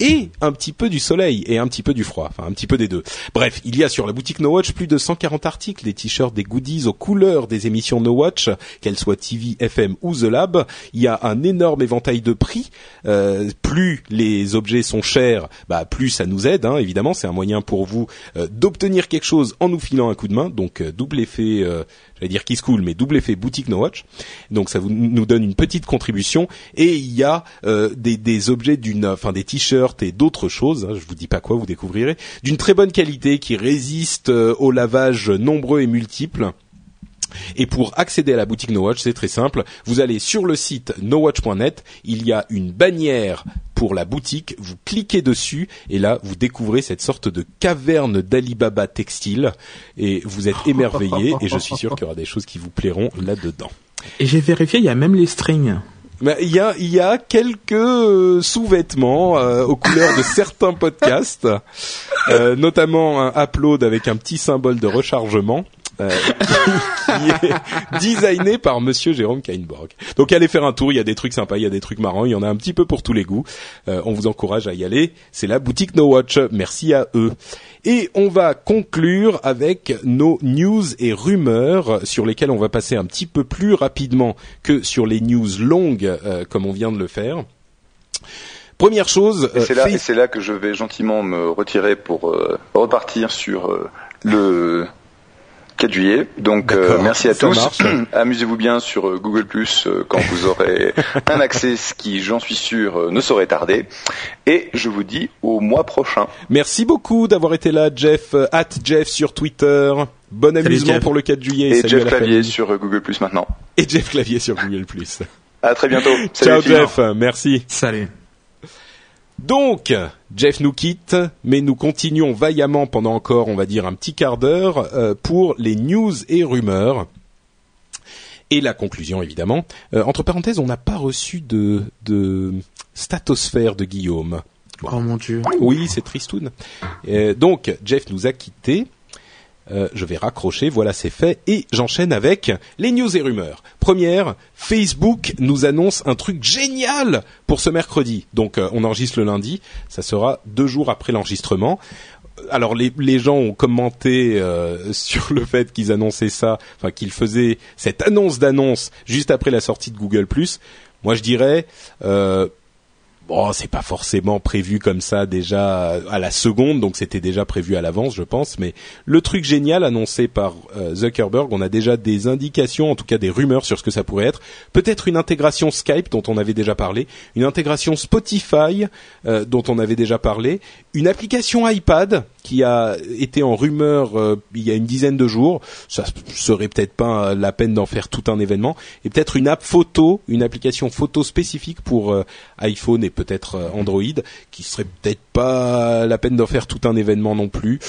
et un petit peu du soleil et un petit peu du froid, enfin un petit peu des deux. Bref, il y a sur la boutique No Watch plus de 140 articles, des t-shirts, des goodies aux couleurs des émissions No Watch, qu'elles soient TV, FM ou The Lab. Il y a un énorme éventail de prix. Euh, plus les objets sont chers, bah plus ça nous aide. Hein, évidemment, c'est un moyen pour vous euh, d'obtenir quelque chose en nous filant un coup de main. Donc euh, double effet, euh, j'allais dire Kiss Cool, mais double effet boutique No Watch. Donc ça vous, nous donne une petite contribution. Et il y a euh, des, objets d'une, enfin des t-shirts et d'autres choses. Hein, je vous dis pas quoi, vous découvrirez d'une très bonne qualité qui résiste euh, au lavage nombreux et multiples. Et pour accéder à la boutique No Watch, c'est très simple. Vous allez sur le site nowatch.net, il y a une bannière pour la boutique, vous cliquez dessus et là vous découvrez cette sorte de caverne d'Alibaba textile et vous êtes [laughs] émerveillé et je suis sûr qu'il y aura des choses qui vous plairont là-dedans. Et j'ai vérifié, il y a même les strings. Mais il y a, il y a quelques euh, sous-vêtements euh, aux couleurs de [laughs] certains podcasts, euh, notamment un upload avec un petit symbole de rechargement. Euh, [laughs] qui est designé par Monsieur Jérôme Kainborg. Donc allez faire un tour, il y a des trucs sympas, il y a des trucs marrants, il y en a un petit peu pour tous les goûts. Euh, on vous encourage à y aller. C'est la boutique No Watch. Merci à eux. Et on va conclure avec nos news et rumeurs sur lesquelles on va passer un petit peu plus rapidement que sur les news longues euh, comme on vient de le faire. Première chose, Et euh, c'est là, c'est là que je vais gentiment me retirer pour euh, repartir sur euh, le 4 juillet. Donc euh, merci à tous. [clears throat] Amusez-vous bien sur euh, Google Plus quand vous aurez [laughs] un accès, ce qui, j'en suis sûr, euh, ne saurait tarder. Et je vous dis au mois prochain. merci beaucoup d'avoir été là, Jeff. euh, At Jeff sur Twitter. Bon Salut, amusement Jeff. pour le 4 juillet. Et salut à Jeff la Clavier famille. sur euh, Google Plus maintenant. Et Jeff Clavier sur Google+. À très bientôt. [laughs] Salut Ciao. Jeff, merci. Salut. Donc, Jeff nous quitte, mais nous continuons vaillamment pendant encore, on va dire, un petit quart d'heure euh, pour les news et rumeurs. Et la conclusion, évidemment. Euh, entre parenthèses, on n'a pas reçu de, de statosphère de Guillaume. Oh mon dieu. Oui, c'est tristoun. Euh, donc, Jeff nous a quittés. Euh, je vais raccrocher, voilà c'est fait, et j'enchaîne avec les news et rumeurs. Première, Facebook nous annonce un truc génial pour ce mercredi. Donc euh, on enregistre le lundi, ça sera deux jours après l'enregistrement. Alors les, les gens ont commenté euh, [laughs] sur le fait qu'ils annonçaient ça, enfin qu'ils faisaient cette annonce d'annonce juste après la sortie de Google+. Moi je dirais, Bon, c'est pas forcément prévu comme ça déjà à la seconde, donc c'était déjà prévu à l'avance, je pense. Mais le truc génial annoncé par euh, Zuckerberg, on a déjà des indications, en tout cas des rumeurs sur ce que ça pourrait être. Peut-être une intégration Skype dont on avait déjà parlé, une intégration Spotify euh, dont on avait déjà parlé, une application iPad qui a été en rumeur euh, il y a une dizaine de jours. Ça serait peut-être pas la peine d'en faire tout un événement. Et peut-être une app photo, une application photo spécifique pour euh, iPhone et peut-être euh, Android, qui serait peut-être pas la peine d'en faire tout un événement non plus.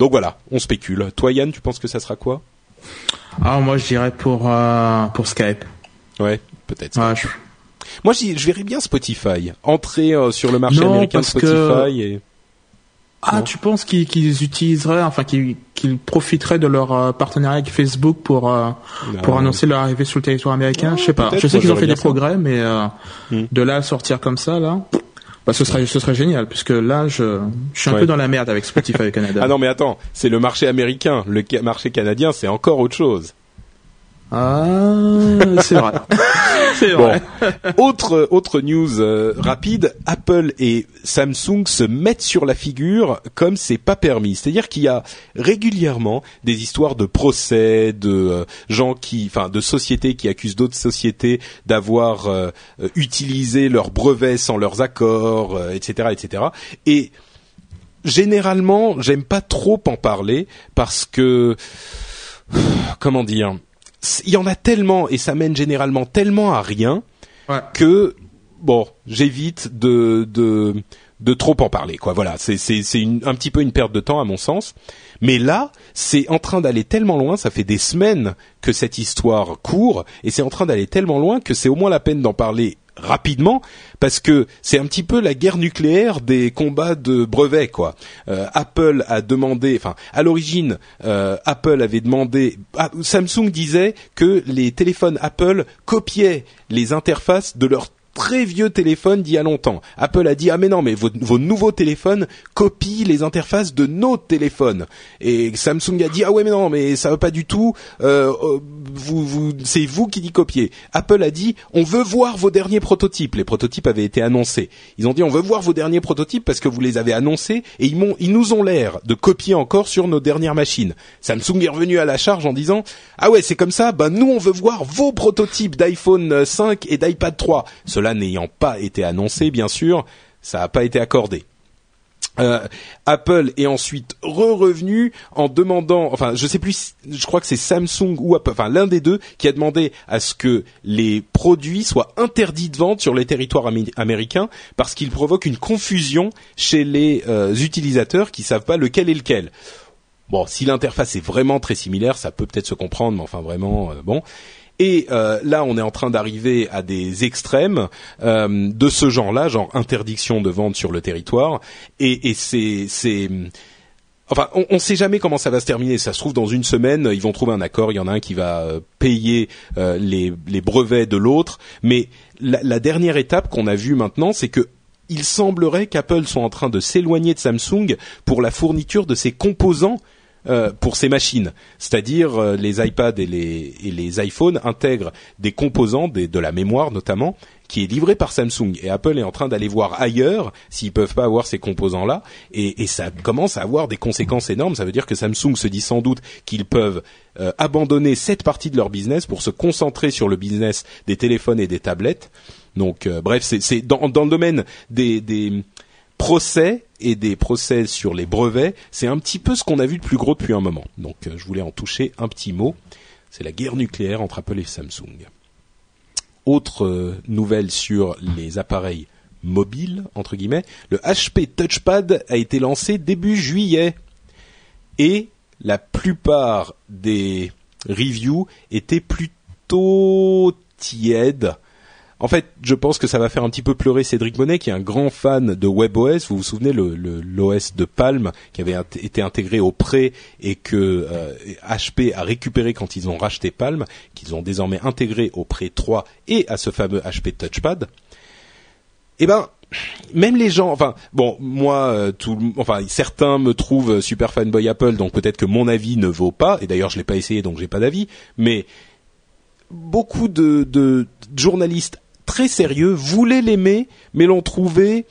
Donc voilà, on spécule. Toi Yann, tu penses que ça sera quoi? Ah moi je dirais pour pour Skype. Ouais, peut-être. Moi, je verrais bien Spotify entrer sur le marché américain de Spotify et ah, tu penses qu'ils utiliseraient, enfin qu'ils profiteraient de leur euh, partenariat avec Facebook pour euh, pour annoncer leur arrivée sur le territoire américain? Je sais pas. Je sais qu'ils ont fait des progrès, mais euh, hmm. de là à sortir comme ça, là, bah, ce serait ce serait génial, puisque là, je, je suis un peu dans la merde avec Spotify Canada. ah non, mais attends, c'est le marché américain. Le marché canadien, c'est encore autre chose. Ah, c'est vrai. [laughs] c'est vrai. autre autre news euh, rapide, Apple et Samsung se mettent sur la figure comme c'est pas permis. C'est-à-dire qu'il y a régulièrement des histoires de procès, de euh, gens qui, enfin, de sociétés qui accusent d'autres sociétés d'avoir euh, utilisé leurs brevets sans leurs accords, etc., etc. Et généralement, j'aime pas trop en parler parce que [sighs] comment dire il y en a tellement et ça mène généralement tellement à rien que bon, j'évite de, de de trop en parler quoi. Voilà, c'est c'est c'est un petit peu une perte de temps à mon sens. Mais là, c'est en train d'aller tellement loin, ça fait des semaines que cette histoire court et c'est en train d'aller tellement loin que c'est au moins la peine d'en parler rapidement parce que c'est un petit peu la guerre nucléaire des combats de brevets quoi. Euh, Apple a demandé, enfin à l'origine, euh, Apple avait demandé, ah, Samsung disait que les téléphones Apple copiaient les interfaces de leurs très vieux téléphone d'il y a longtemps. Apple a dit ah mais non mais vos, vos, nouveaux téléphones copient les interfaces de nos téléphones. Et Samsung a dit ah ouais mais non mais ça va pas du tout. Euh, euh vous, vous c'est vous qui dit copier. Apple a dit on veut voir vos derniers prototypes. Les prototypes avaient été annoncés. Ils ont dit on veut voir vos derniers prototypes parce que vous les avez annoncés et ils m'ont ils nous ont l'air de copier encore sur nos dernières machines. Samsung est revenu à la charge en disant ah ouais c'est comme ça. Ben nous on veut voir vos prototypes d'iPhone 5 et d'iPad 3 cela n'ayant pas été annoncé, bien sûr, ça n'a pas été accordé. Euh, Apple est ensuite re-revenu en demandant, enfin je sais plus, je crois que c'est Samsung ou Apple, enfin l'un des deux qui a demandé à ce que les produits soient interdits de vente sur les territoires américains parce qu'ils provoquent une confusion chez les euh, utilisateurs qui savent pas lequel est lequel. Bon, si l'interface est vraiment très similaire, ça peut peut-être se comprendre, mais enfin vraiment euh, bon. Et euh, là, on est en train d'arriver à des extrêmes euh, de ce genre-là, genre interdiction de vente sur le territoire. Et, c'est, Enfin, on ne sait jamais comment ça va se terminer. Ça se trouve dans une semaine, ils vont trouver un accord. Il y en a un qui va euh, payer les, les, brevets de l'autre. Mais la, la, dernière étape qu'on a vue maintenant, c'est que il semblerait qu'Apple soit en train de s'éloigner de Samsung pour la fourniture de ses composants euh, pour ces machines. C'est-à-dire euh, les iPads et les, iPhones intègrent des composants, de la mémoire notamment, qui est livrée par Samsung. Et Apple est en train d'aller voir ailleurs s'ils peuvent pas avoir ces composants-là. Et, et, ça commence à avoir des conséquences énormes. Ça veut dire que Samsung se dit sans doute qu'ils peuvent euh, abandonner cette partie de leur business pour se concentrer sur le business des téléphones et des tablettes. Donc bref, c'est dans, le domaine des procès et des procès sur les brevets, c'est un petit peu ce qu'on a vu de plus gros depuis un moment. Donc euh, je voulais en toucher un petit mot. C'est la guerre nucléaire entre Apple et Samsung. Autre euh, nouvelle sur les appareils mobiles, entre guillemets, le HP Touchpad a été lancé début juillet. Et la plupart des reviews étaient plutôt tièdes en fait, je pense que ça va faire un petit peu pleurer Cédric Monet, qui est un grand fan de WebOS. Vous vous souvenez le l'OS de Palm qui avait été intégré au pré et que HP euh, a récupéré quand ils ont racheté Palm, qu'ils ont désormais intégré au pré 3 et à ce fameux HP Touchpad. Eh ben, même les gens, enfin bon, moi, euh, tout, enfin certains me trouvent super fanboy Apple, donc peut-être que mon avis ne vaut pas. Et d'ailleurs, je l'ai pas essayé, donc j'ai pas d'avis. Mais beaucoup de, de journalistes très sérieux, voulaient l'aimer, mais l'ont trouvé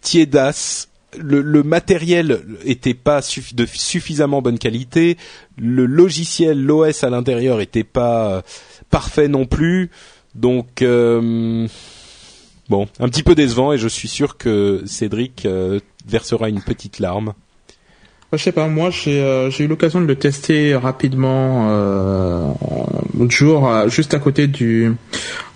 tiédasse. Le, le, matériel était pas de suffisamment bonne qualité, le logiciel, l'OS à l'intérieur était pas euh, parfait non plus, donc euh, bon, un petit peu décevant et je suis sûr que Cédric euh, versera une petite larme. Je sais pas, moi j'ai euh, eu l'occasion de le tester rapidement euh, l'autre jour, euh, juste à côté du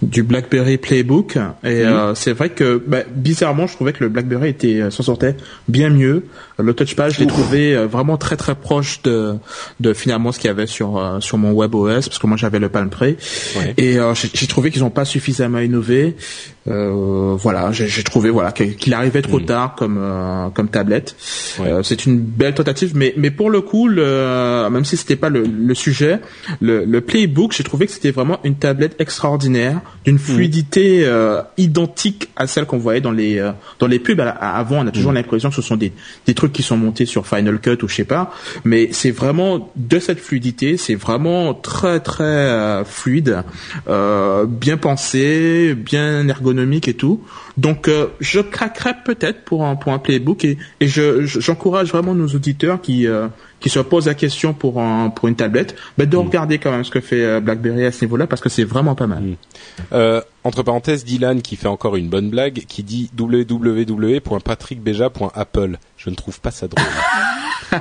du BlackBerry Playbook, et euh, c'est vrai que bah, bizarrement, je trouvais que le BlackBerry était s'en sortait bien mieux. Le touchpad, je l'ai trouvé vraiment très très proche de de finalement ce qu'il y avait sur sur mon WebOS, parce que moi j'avais le Palm Pre, et j'ai trouvé qu'ils n'ont pas suffisamment innové. Euh, voilà, j'ai trouvé voilà qu'il arrivait trop mm. tard comme euh, comme tablette. Euh, c'est une belle tentative, mais mais pour le coup, le, même si c'était pas le, le, sujet, le, le Playbook, j'ai trouvé que c'était vraiment une tablette extraordinaire, d'une mm. fluidité identique à celle qu'on voyait dans les dans les pubs. Avant, on a toujours mm. l'impression que ce sont des des trucs qui sont montés sur Final Cut ou je sais pas, mais c'est vraiment de cette fluidité, c'est vraiment très très fluide, bien pensé, bien ergonomique et tout. Donc euh, je craquerais peut-être pour un pour un playbook et, et je j'encourage vraiment nos auditeurs qui euh, qui se posent la question pour un pour une tablette, bah, de mm. regarder quand même ce que fait euh, BlackBerry à ce niveau-là parce que c'est vraiment pas mal. Mm. entre parenthèses, Dylan qui fait encore une bonne blague, qui dit www.patrickbeja.apple. Je ne trouve pas ça drôle. [laughs]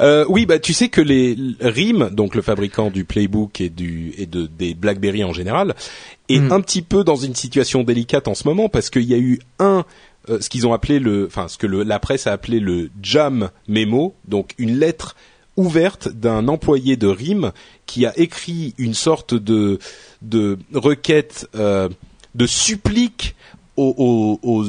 euh, oui, bah tu sais que les RIM, donc le fabricant du Playbook et du et de des BlackBerry en général, est mm. un petit peu dans une situation délicate en ce moment parce qu'il y a eu un euh, ce que la presse a appelé le jam memo, donc une lettre ouverte d'un employé de RIM qui a écrit une sorte de de requête euh, de supplique aux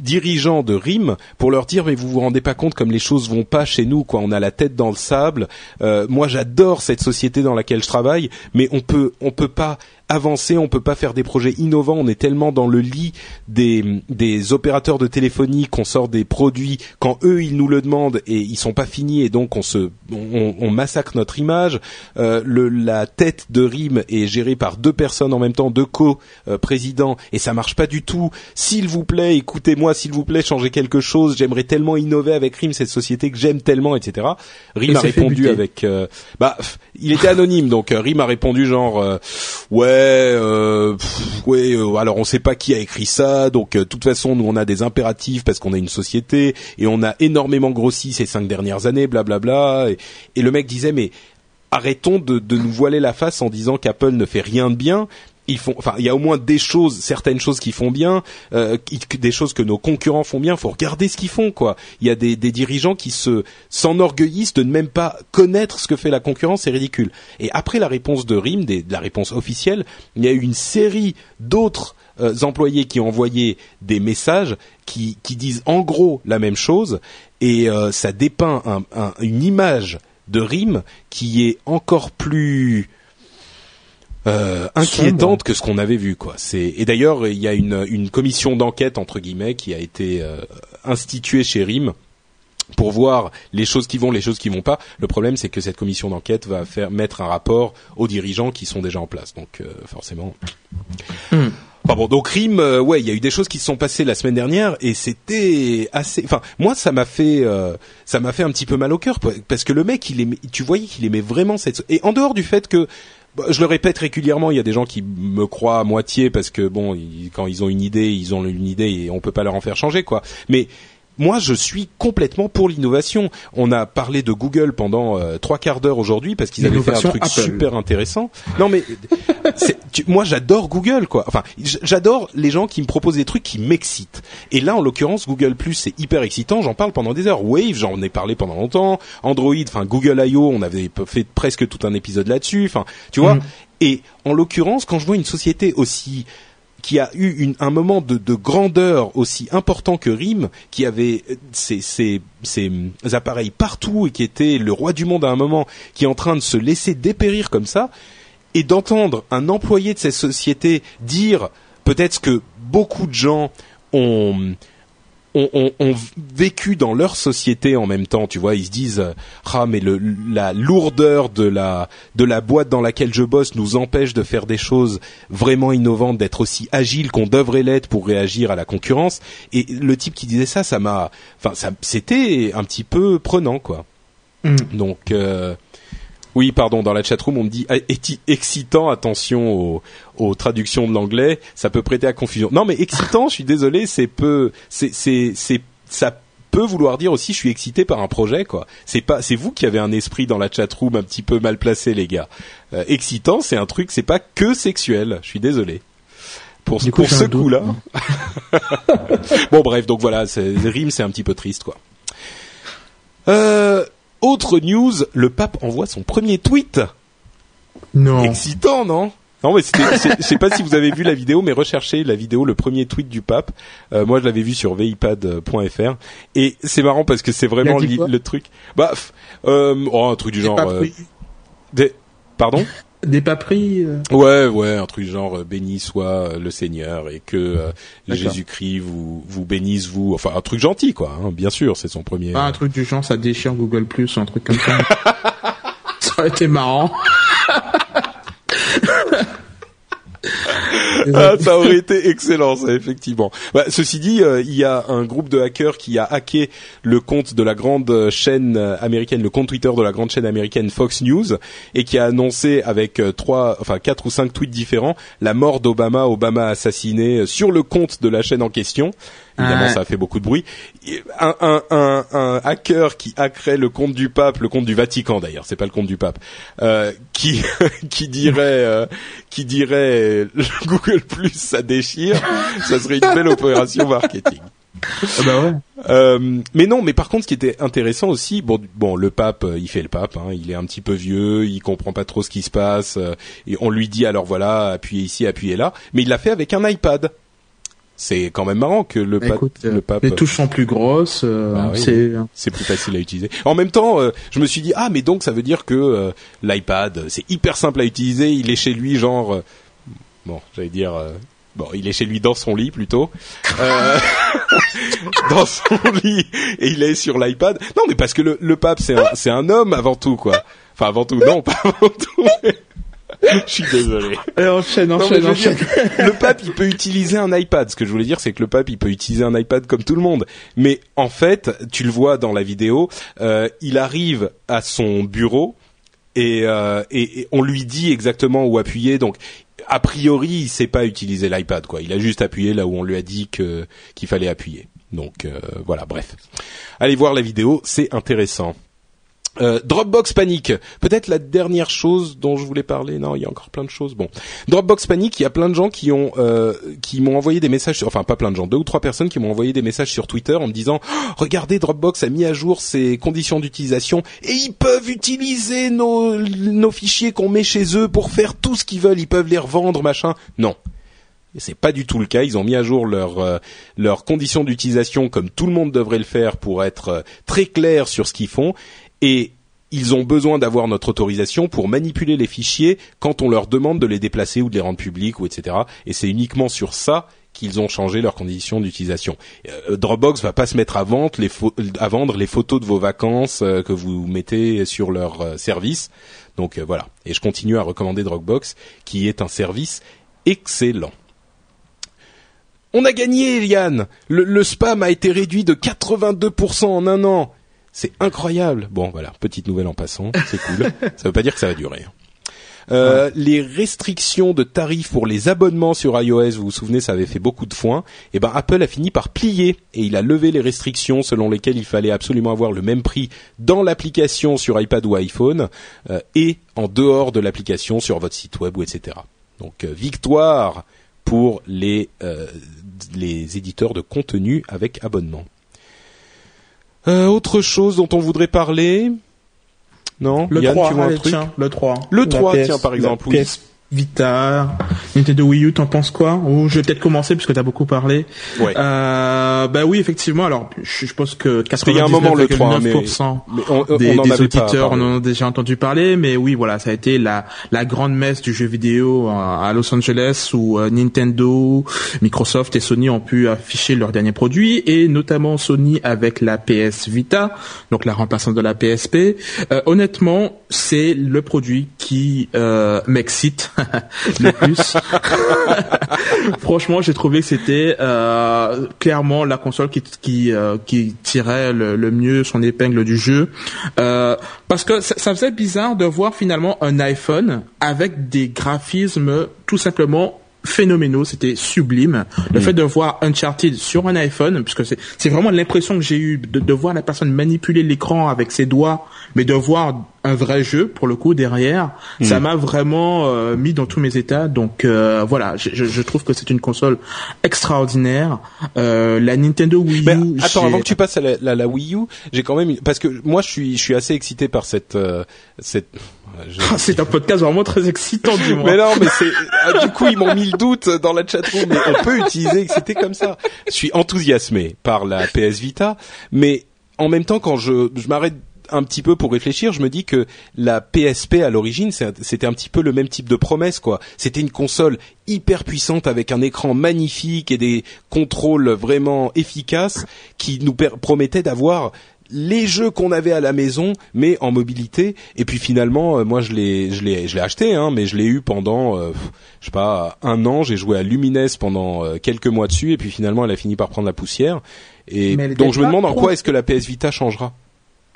dirigeants de RIM pour leur dire mais vous vous rendez pas compte comme les choses vont pas chez nous quoi. On a la tête dans le sable. Euh, moi j'adore cette société dans laquelle je travaille mais on peut on peut pas avancer, on peut pas faire des projets innovants, on est tellement dans le lit des, des opérateurs de téléphonie qu'on sort des produits quand eux ils nous le demandent et ils sont pas finis et donc on se on, on massacre notre image. Euh, le, la tête de RIM est gérée par deux personnes en même temps, deux co-présidents et ça marche pas du tout. S'il vous plaît, écoutez-moi, s'il vous plaît, changez quelque chose. J'aimerais tellement innover avec RIM, cette société que j'aime tellement, etc. RIM a répondu avec, euh, bah, il était anonyme donc euh, RIM a répondu genre euh, ouais euh, ouais, euh, alors on sait pas qui a écrit ça, donc euh, de toute façon nous on a des impératifs parce qu'on a une société et on a énormément grossi ces cinq dernières années, blablabla. Et, et le mec disait mais arrêtons de nous voiler la face en disant qu'Apple ne fait rien de bien ils font, enfin, il y a au moins des choses, certaines choses qui font bien, euh, des choses que nos concurrents font bien. Faut regarder ce qu'ils font, quoi. Il y a des, des dirigeants qui se s'enorgueillissent de ne même pas connaître ce que fait la concurrence, c'est ridicule. Et après la réponse de RIM, de la réponse officielle, il y a eu une série d'autres euh, employés qui ont envoyé des messages qui, qui disent en gros la même chose, et euh, ça dépeint un, une image de RIM qui est encore plus euh, inquiétante que ce qu'on avait vu quoi. C'est et d'ailleurs il y a une, une commission d'enquête entre guillemets qui a été euh, instituée chez RIM pour voir les choses qui vont, les choses qui vont pas. Le problème, c'est que cette commission d'enquête va faire mettre un rapport aux dirigeants qui sont déjà en place. Donc, euh, forcément. Hmm. bon, donc RIM, euh, ouais, il y a eu des choses qui se sont passées la semaine dernière et c'était assez. Enfin, moi, ça m'a fait, ça m'a fait un petit peu mal au cœur parce que le mec, il aimait, tu voyais qu'il aimait vraiment cette. Et en dehors du fait que je le répète régulièrement, il y a des gens qui me croient à moitié parce que bon, quand ils ont une idée, ils ont une idée et on peut pas leur en faire changer quoi. Mais moi, je suis complètement pour l'innovation. On a parlé de Google pendant euh, trois quarts d'heure aujourd'hui parce qu'ils avaient fait un truc super intéressant. Non, mais [laughs] moi, j'adore Google, quoi. Enfin, j'adore les gens qui me proposent des trucs qui m'excitent. Et là, en l'occurrence, Google Plus, c'est hyper excitant. J'en parle pendant des heures. Wave, j'en ai parlé pendant longtemps. Android, enfin Google I.O., on avait fait presque tout un épisode là-dessus. Enfin, tu vois? Mm. Et en l'occurrence, quand je vois une société aussi qui a eu un moment de, de, grandeur aussi important que RIM, qui avait ses, ses, ses, appareils partout et qui était le roi du monde à un moment, qui est en train de se laisser dépérir comme ça, et d'entendre un employé de cette société dire peut-être que beaucoup de gens ont ont, ont, vécu dans leur société en même temps. Tu vois, ils se disent ah mais le, la lourdeur de la de la boîte dans laquelle je bosse nous empêche de faire des choses vraiment innovantes, d'être aussi agile qu'on devrait l'être pour réagir à la concurrence. Et le type qui disait ça, ça m'a, enfin, ça, c'était un petit peu prenant quoi. Mm. Donc euh, oui, pardon, dans la chatroom, on me dit ah, excitant, attention aux, traductions de l'anglais, ça peut prêter à confusion. Non, mais excitant, je suis désolé, c'est peu, c'est, c'est, c'est, ça peut vouloir dire aussi je suis excité par un projet quoi. C'est pas c'est vous qui avez un esprit dans la chat room un petit peu mal placé les gars. Euh, excitant, c'est un truc, c'est pas que sexuel. Je suis désolé. Pour, coup, pour ce coup-là. [laughs] bon bref, donc voilà, c'est rime, c'est un petit peu triste quoi. Euh, autre news, le pape envoie son premier tweet. Non. Excitant, non? Non mais c'était, je sais pas si vous avez vu la vidéo, mais recherchez la vidéo, le premier tweet du pape. Euh, moi, je l'avais vu sur vipad.fr et c'est marrant parce que c'est vraiment li- le truc. Bah, euh, oh, un truc du genre. euh, des- Pardon? Des pas pris. euh, Ouais, ouais, un truc genre euh, béni soit euh, le Seigneur et que euh. Jésus-Christ vous vous bénisse vous. Enfin, un truc gentil quoi. hein, bien sûr, c'est son premier. Pas un truc du genre, ça déchire Google Plus ou un truc comme ça. [laughs] ça aurait été marrant. [laughs] Ah, ça aurait été excellent, ça, effectivement. Bah, ceci dit, euh, il y a un groupe de hackers qui a hacké le compte de la grande chaîne euh, américaine, le compte Twitter de la grande chaîne américaine Fox News, et qui a annoncé avec euh, trois, enfin quatre ou cinq tweets différents la mort d'Obama, Obama assassiné sur le compte de la chaîne en question. Évidemment, Ouais. ça a fait beaucoup de bruit. Un, un, un, un hacker qui hackerait le compte du pape, le compte du Vatican d'ailleurs, c'est pas le compte du pape, euh, qui [laughs] qui dirait euh, qui dirait euh, [laughs] Google Plus ça déchire, ça serait une belle opération marketing. Ah bah ouais. Euh, mais non, mais par contre, ce qui était intéressant aussi, bon, bon, le pape, euh, il fait le pape, hein, il est un petit peu vieux, il comprend pas trop ce qui se passe, euh, et on lui dit alors voilà, appuyez ici, appuyez là, mais il l'a fait avec un iPad. C'est quand même marrant que le, Bah, écoute, euh, le pape. les touches sont plus grosses. euh, Bah oui, c'est c'est plus facile à utiliser. En même temps, euh, je me suis dit ah mais donc ça veut dire que euh, l'iPad c'est hyper simple à utiliser. Il est chez lui genre euh, bon j'allais dire euh, bon il est chez lui dans son lit plutôt Euh, [laughs] dans son lit et il est sur l'iPad. Non mais parce que le, le pape c'est un c'est un homme avant tout quoi. Enfin avant tout non pas avant tout. mais- [laughs] Je suis désolé. Allez, enchaîne, Non, mais enchaîne, enchaîne. dire, [laughs] le pape, il peut utiliser un iPad. Ce que je voulais dire, c'est que le pape, il peut utiliser un iPad comme tout le monde. Mais en fait, tu le vois dans la vidéo, euh, il arrive à son bureau et, euh, et, et on lui dit exactement où appuyer. Donc, a priori, il sait pas utiliser l'iPad. Quoi. Il a juste appuyé là où on lui a dit que qu'il fallait appuyer. Donc euh, voilà, bref. Allez voir la vidéo, c'est intéressant. Euh, Dropbox Panic, peut-être la dernière chose dont je voulais parler. Non, il y a encore plein de choses. Bon, Dropbox Panic, il y a plein de gens qui ont euh, qui m'ont envoyé des messages, sur, enfin pas plein de gens, deux ou trois personnes qui m'ont envoyé des messages sur Twitter en me disant Oh, regardez Dropbox a mis à jour ses conditions d'utilisation et ils peuvent utiliser nos nos fichiers qu'on met chez eux pour faire tout ce qu'ils veulent. Ils peuvent les revendre, machin. Non. C'est pas du tout le cas. Ils ont mis à jour leurs euh, leurs conditions d'utilisation comme tout le monde devrait le faire pour être euh, très clair sur ce qu'ils font. Et ils ont besoin d'avoir notre autorisation pour manipuler les fichiers quand on leur demande de les déplacer ou de les rendre publics ou etc. Et c'est uniquement sur ça qu'ils ont changé leurs conditions d'utilisation. Euh, Dropbox va pas se mettre à vendre les, photos de vos vacances euh, que vous mettez sur leur euh, service. Donc euh, voilà. Et je continue à recommander Dropbox, qui est un service excellent. On a gagné, Yann. Le, le spam a été réduit de 82% en un an. C'est incroyable. Bon, voilà, petite nouvelle en passant, c'est cool. ça veut pas dire que ça va durer. Euh, Les restrictions de tarifs pour les abonnements sur iOS, vous vous souvenez, ça avait fait beaucoup de foin. Et ben Apple a fini par plier et il a levé les restrictions selon lesquelles il fallait absolument avoir le même prix dans l'application sur iPad ou iPhone euh, et en dehors de l'application sur votre site web ou etc. Donc euh, victoire pour les les éditeurs de contenu avec abonnement. Euh, autre chose dont on voudrait parler? Non? Le Yann, 3, tu vois un truc? tiens, le 3. Le La 3, PS, tiens, par exemple, oui. Vita, Nintendo Wii U, t'en penses quoi? Ou je vais peut-être commencer puisque t'as beaucoup parlé. Ouais. Euh, bah oui, effectivement. Alors, je, je pense que qu'il y a un moment, le 3, hein, mais- 99,9% mais on- on des, en des pas auditeurs en ont déjà entendu parler, mais oui, voilà, ça a été la la grande messe du jeu vidéo à à Los Angeles où euh, Nintendo, Microsoft et Sony ont pu afficher leurs derniers produits et notamment Sony avec la PS Vita, donc la remplaçante de la PSP. Euh, honnêtement, c'est le produit qui euh, m'excite [laughs] le plus. [laughs] Franchement, j'ai trouvé que c'était euh, clairement la console qui qui, euh, qui tirait le, le mieux son épingle du jeu. Euh, parce que ça, ça faisait bizarre de voir finalement un iPhone avec des graphismes tout simplement phénoménaux, c'était sublime. Le fait de voir Uncharted sur un iPhone, puisque c'est c'est vraiment l'impression que j'ai eu de, de voir la personne manipuler l'écran avec ses doigts, mais de voir un vrai jeu pour le coup derrière, ça m'a vraiment euh, mis dans tous mes états. Donc euh, voilà, je, je- trouve que c'est une console extraordinaire. Euh, la Nintendo Wii U. Attends, avant que tu passes à la, la- la Wii U, j'ai quand même parce que moi je suis je suis assez excité par cette euh, cette. [laughs] je- c'est un podcast vraiment très excitant, dis-moi. Mais non, mais c'est ah, du coup ils m'ont mis le doute dans la chatroom, mais on peut utiliser c'était comme ça. Je suis enthousiasmé par la PS Vita, mais en même temps quand je je m'arrête un petit peu pour réfléchir, je me dis que la PSP à l'origine c'était un petit peu le même type de promesse quoi. C'était une console hyper puissante avec un écran magnifique et des contrôles vraiment efficaces qui nous promettaient d'avoir les jeux qu'on avait à la maison, mais en mobilité. Et puis finalement, euh, moi je l'ai, je l'ai, je l'ai acheté, hein, mais je l'ai eu pendant, euh, je sais pas, un an. J'ai joué à Lumines pendant euh, quelques mois dessus, et puis finalement, elle a fini par prendre la poussière. Et donc je me demande en quoi est-ce que la PS Vita changera?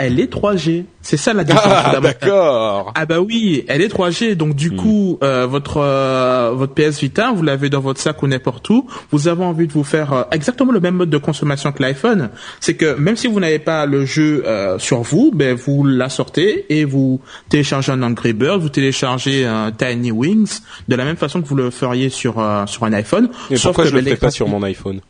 Elle est 3G. C'est ça la différence. Ah, d'accord. Ah bah oui, elle est 3G, donc du coup, euh, votre euh, votre PS Vita, vous l'avez dans votre sac ou n'importe où. Vous avez envie de vous faire euh, exactement le même mode de consommation que l'iPhone. C'est que même si vous n'avez pas le jeu euh, sur vous, ben vous la sortez et vous téléchargez un Angry Bird, vous téléchargez un Tiny Wings de la même façon que vous le feriez sur euh, sur un iPhone. Et Sauf pourquoi que je le ben, fais pas sur mon iPhone?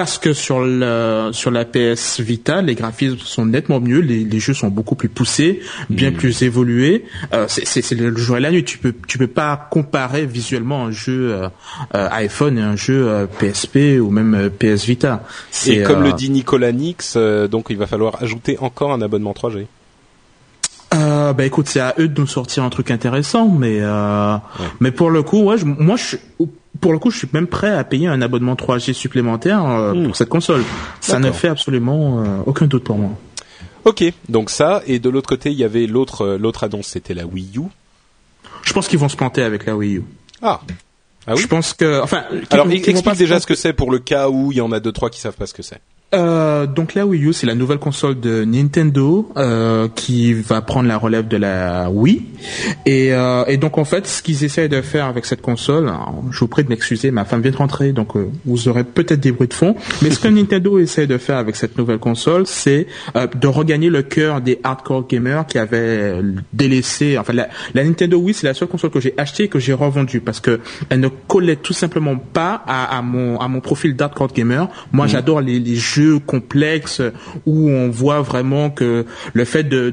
Parce que sur le sur la PS Vita, les graphismes sont nettement mieux, les, les jeux sont beaucoup plus poussés, bien plus évolués. Euh, c'est le jour et la nuit. Tu peux tu peux pas comparer visuellement un jeu euh, euh, iPhone et un jeu euh, PSP ou même euh, PS Vita. C'est, Et comme euh, le dit Nicolas Nix, euh, donc il va falloir ajouter encore un abonnement 3G. Euh, bah écoute, c'est à eux de nous sortir un truc intéressant, mais euh, mais pour le coup, ouais, je- moi je pour le coup, je suis même prêt à payer un abonnement 3G supplémentaire euh, Hmm. pour cette console. Ça ne fait absolument euh, aucun doute pour moi. Ok, donc ça. Et de l'autre côté, il y avait l'autre euh, l'autre annonce, c'était la Wii U. Je pense qu'ils vont se planter avec la Wii U. Ah. Ah oui. Je pense que, enfin, Alors explique déjà ce que c'est pour le cas où il y en a deux trois qui savent pas ce que c'est. Euh, donc la Wii U, c'est la nouvelle console de Nintendo euh, qui va prendre la relève de la Wii. Et, euh, et donc en fait, ce qu'ils essayent de faire avec cette console, alors, je vous prie de m'excuser, ma femme vient de rentrer, donc euh, vous aurez peut-être des bruits de fond. Mais ce que [laughs] Nintendo essaie de faire avec cette nouvelle console, c'est euh, de regagner le cœur des hardcore gamers qui avaient délaissé. Enfin, la, la Nintendo Wii, c'est la seule console que j'ai achetée et que j'ai revendue parce que elle ne collait tout simplement pas à, à mon à mon profil d'hardcore gamer. Moi, j'adore les, les jeux complexes où on voit vraiment que le fait de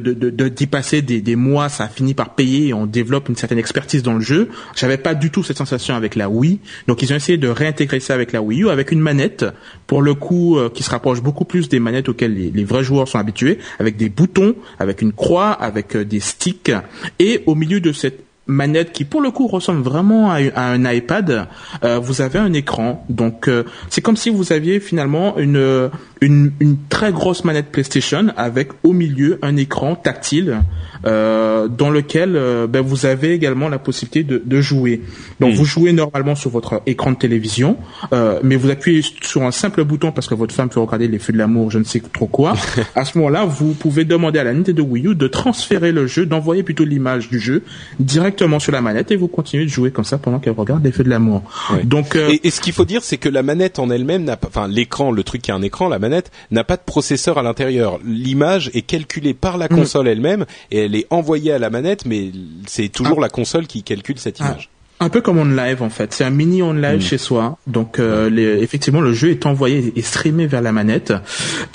d'y passer des, des mois, ça finit par payer et on développe une certaine expertise dans le jeu. J'avais pas du tout cette sensation avec la Wii, donc ils ont essayé de réintégrer ça avec la Wii U avec une manette pour le coup euh, qui se rapproche beaucoup plus des manettes auxquelles les, les vrais joueurs sont habitués, avec des boutons, avec une croix, avec euh, des sticks et au milieu de cette manette qui pour le coup ressemble vraiment à, un iPad, euh, vous avez un écran. Donc euh, c'est comme si vous aviez finalement une, une une très grosse manette PlayStation avec au milieu un écran tactile euh, dans lequel euh, ben, vous avez également la possibilité de, de jouer. Donc vous jouez normalement sur votre écran de télévision, euh, mais vous appuyez sur un simple bouton parce que votre femme peut regarder les feux de l'amour, je ne sais trop quoi. [laughs] à ce moment-là, vous pouvez demander à la Nintendo Wii U de transférer le jeu, d'envoyer plutôt l'image du jeu directement sur la manette et vous continuez de jouer comme ça pendant qu'elle regarde les feux de l'amour. Ouais. Donc euh, Et, et ce qu'il faut dire, c'est que la manette en elle-même n'a pas, enfin l'écran, le truc qui a un écran, la manette n'a pas de processeur à l'intérieur. L'image est calculée par la console elle-même et elle est envoyée à la manette, mais c'est toujours la console qui calcule cette image. Un peu comme on live en fait, c'est un mini on live chez soi. Donc euh, les- effectivement le jeu est envoyé et streamé vers la manette.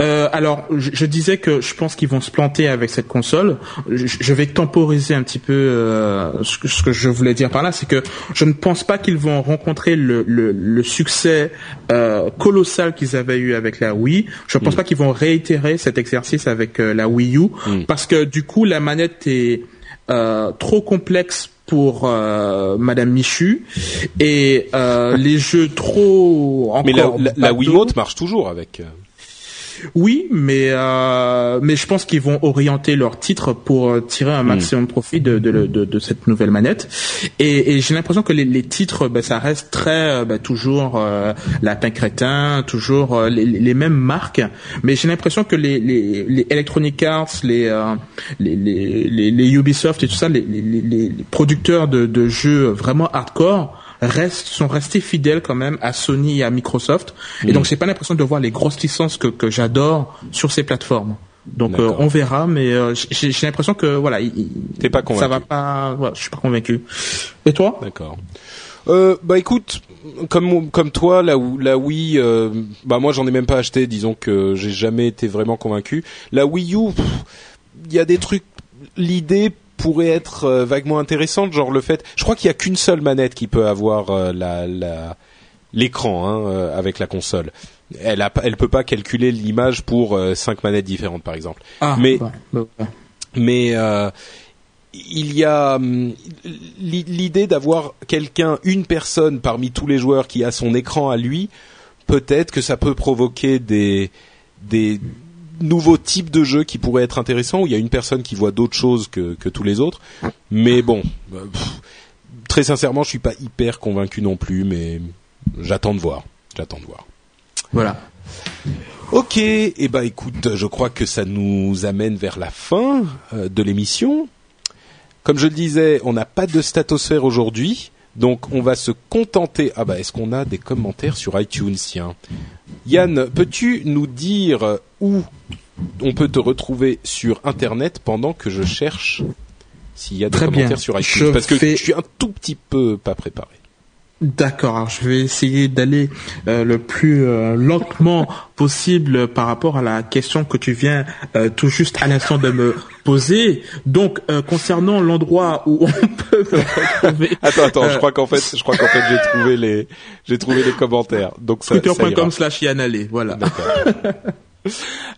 Euh, alors je, je disais que je pense qu'ils vont se planter avec cette console. Je, je vais temporiser un petit peu euh, ce, que, ce que je voulais dire par là, c'est que je ne pense pas qu'ils vont rencontrer le, le, le succès euh, colossal qu'ils avaient eu avec la Wii. Je ne pense pas qu'ils vont réitérer cet exercice avec la Wii U parce que du coup la manette est euh, trop complexe pour euh, Madame Michu et euh, les jeux trop encore Mais la, la, la. Wiimote marche toujours avec. Oui, mais euh, mais je pense qu'ils vont orienter leur titre pour euh, tirer un maximum de profit de, de, de, de cette nouvelle manette. Et, et j'ai l'impression que les, les titres, bah, ça reste très euh, bah, toujours euh, Lapin Crétin, toujours euh, les, les mêmes marques. Mais j'ai l'impression que les, les, les Electronic Arts, les, euh, les, les, les, les Ubisoft et tout ça, les, les, les, les producteurs de, de jeux vraiment hardcore restent sont restés fidèles quand même à Sony et à Microsoft. Et mm. donc j'ai pas l'impression de voir les grosses licences que, que j'adore sur ces plateformes. Donc euh, on verra, mais euh, j'ai l'impression que voilà, t'es pas convaincu. Ça va pas, voilà, je suis pas convaincu. Et toi? D'accord. Euh, bah écoute, comme comme toi, la la Wii, euh, bah moi j'en ai même pas acheté. Disons que j'ai jamais été vraiment convaincu. La Wii U, il y a des trucs. L'idée pourrait être euh, vaguement intéressante, genre le fait. Je crois qu'il y a qu'une seule manette qui peut avoir euh, la l'écran hein, avec la console. Elle a, elle peut pas calculer l'image pour cinq manettes différentes, par exemple. Ah, mais mais il y a hum, l'idée d'avoir quelqu'un, une personne parmi tous les joueurs qui a son écran à lui. Peut-être que ça peut provoquer des des nouveaux types de jeux qui pourraient être intéressants où il y a une personne qui voit d'autres choses que, que tous les autres. Mais bon, euh, très sincèrement, je suis pas hyper convaincu non plus, mais j'attends de voir. J'attends de voir. Voilà. Ok, et eh ben écoute, je crois que ça nous amène vers la fin euh, de l'émission. Comme je le disais, on n'a pas de statosphère aujourd'hui, donc on va se contenter. Ah bah, est-ce qu'on a des commentaires sur iTunes Tiens, Yann, peux-tu nous dire où on peut te retrouver sur Internet pendant que je cherche s'il y a des commentaires sur iTunes? Parce que je suis un tout petit peu pas préparé. D'accord, alors je vais essayer d'aller euh, le plus euh, lentement possible par rapport à la question que tu viens euh, tout juste à l'instant de me poser. Donc concernant l'endroit où on [laughs] peut retrouver [laughs] Attends attends, je crois qu'en fait je crois qu'en fait j'ai trouvé les j'ai trouvé les commentaires. Donc ça slash voilà. [laughs]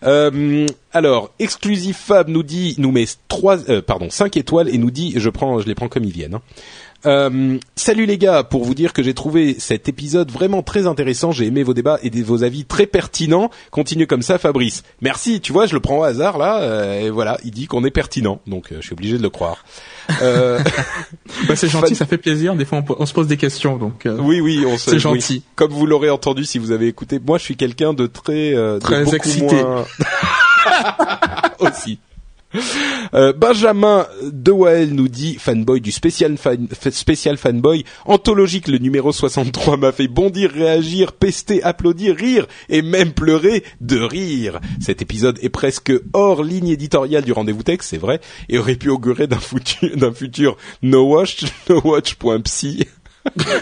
Euh, alors, Exclusive Fab nous dit, nous met trois, pardon, cinq étoiles et nous dit, je prends, je les prends comme ils viennent. Hein. Euh, salut les gars, pour vous dire que j'ai trouvé cet épisode vraiment très intéressant, j'ai aimé vos débats et vos avis très pertinents. Continuez comme ça Fabrice. Merci, tu vois, je le prends au hasard là, euh, et voilà, il dit qu'on est pertinent, donc euh, je suis obligé de le croire. [laughs] bah, c'est gentil, ça fait plaisir. Des fois, on, se pose des questions, donc. oui, oui, on se. C'est gentil. Comme vous l'aurez entendu si vous avez écouté, moi, je suis quelqu'un de très, très excité. [laughs] [laughs] aussi. Euh, Benjamin Dewell nous dit fanboy du spécial fanboy anthologique le numéro 63 m'a fait bondir, réagir, pester, applaudir, rire et même pleurer de rire. Cet épisode est presque hors ligne éditoriale du rendez-vous texte, c'est vrai, et aurait pu augurer d'un futur, d'un futur no [laughs] watch, no watch.psy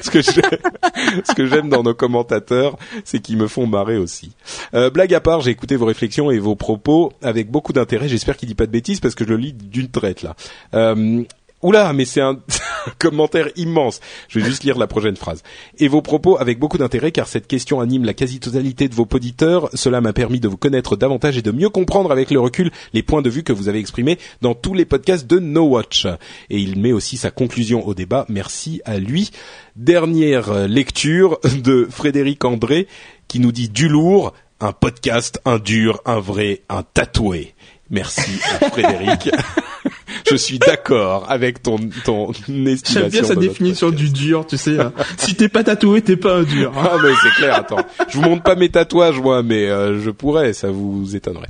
ce que ce que j'aime dans nos commentateurs, c'est qu'ils me font marrer aussi. Euh, blague à part, j'ai écouté vos réflexions et vos propos avec beaucoup d'intérêt. J'espère qu'il dit pas de bêtises parce que je le lis d'une traite là. Euh, Oula, mais c'est un [laughs] commentaire immense. Je vais juste lire la prochaine phrase. Et vos propos avec beaucoup d'intérêt car cette question anime la quasi-totalité de vos auditeurs. Cela m'a permis de vous connaître davantage et de mieux comprendre avec le recul les points de vue que vous avez exprimés dans tous les podcasts de No Watch. Et il met aussi sa conclusion au débat. Merci à lui. Dernière lecture de Frédéric André qui nous dit du lourd, un podcast, un dur, un vrai, un tatoué. Merci [laughs] Frédéric. Je suis d'accord avec ton ton estimation. J'aime bien sa définition du dur, tu sais. Hein. si t'es pas tatoué, t'es pas un dur. Hein. Ah mais c'est clair. Attends, je vous montre pas mes tatouages moi, mais euh, je pourrais, ça vous étonnerait.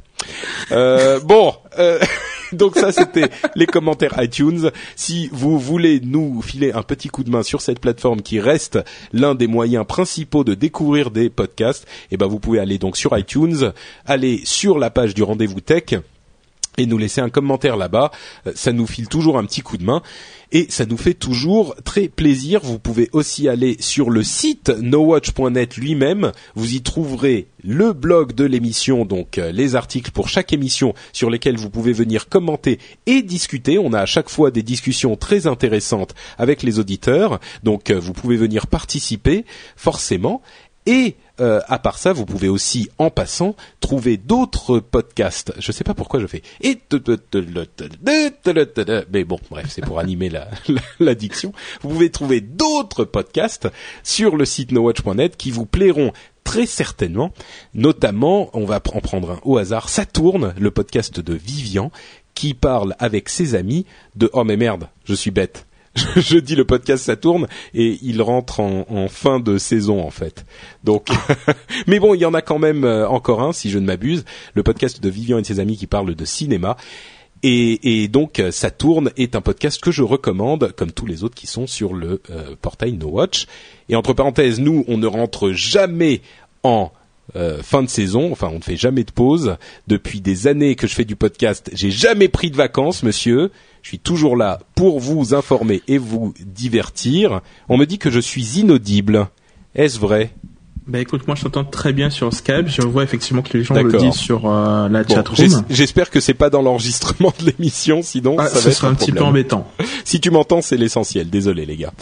Euh, bon. Euh, [laughs] donc ça, c'était les commentaires iTunes. Si vous voulez nous filer un petit coup de main sur cette plateforme qui reste l'un des moyens principaux de découvrir des podcasts, eh ben vous pouvez aller donc sur iTunes, aller sur la page du rendez-vous tech et nous laisser un commentaire là-bas. Euh, ça nous file toujours un petit coup de main et ça nous fait toujours très plaisir. Vous pouvez aussi aller sur le site nowatch.net lui-même. Vous y trouverez le blog de l'émission, donc euh, les articles pour chaque émission sur lesquels vous pouvez venir commenter et discuter. On a à chaque fois des discussions très intéressantes avec les auditeurs, donc euh, vous pouvez venir participer forcément. Et euh, à part ça, vous pouvez aussi, en passant, trouver d'autres podcasts. Je sais pas pourquoi je fais. Mais bon, bref, c'est pour animer [laughs] la l'addiction. Vous pouvez trouver d'autres podcasts sur le site nowatch.net qui vous plairont très certainement. Notamment, on va en prendre un au hasard. Ça tourne, le podcast de Vivian, qui parle avec ses amis de oh mais merde, je suis bête [laughs] je dis le podcast ça tourne et il rentre en, fin de saison en fait. Donc, [laughs] mais bon, il y en a quand même euh, encore un si je ne m'abuse, le podcast de Vivian et ses amis qui parle de cinéma. Et, et, donc ça tourne est un podcast que je recommande, comme tous les autres qui sont sur le portail No Watch. Et entre parenthèses, nous on ne rentre jamais en euh, fin de saison. Enfin, on ne fait jamais de pause. Depuis des années que je fais du podcast, j'ai jamais pris de vacances, monsieur. Je suis toujours là pour vous informer et vous divertir. On me dit que je suis inaudible. Est-ce vrai? Bah écoute, moi je t'entends très bien sur Skype. Je vois effectivement que les gens le disent sur euh, la chat chatroom. J'espère que c'est pas dans l'enregistrement de l'émission, sinon ah, ça va être un, petit peu embêtant. [laughs] si tu m'entends, c'est l'essentiel. Désolé les gars.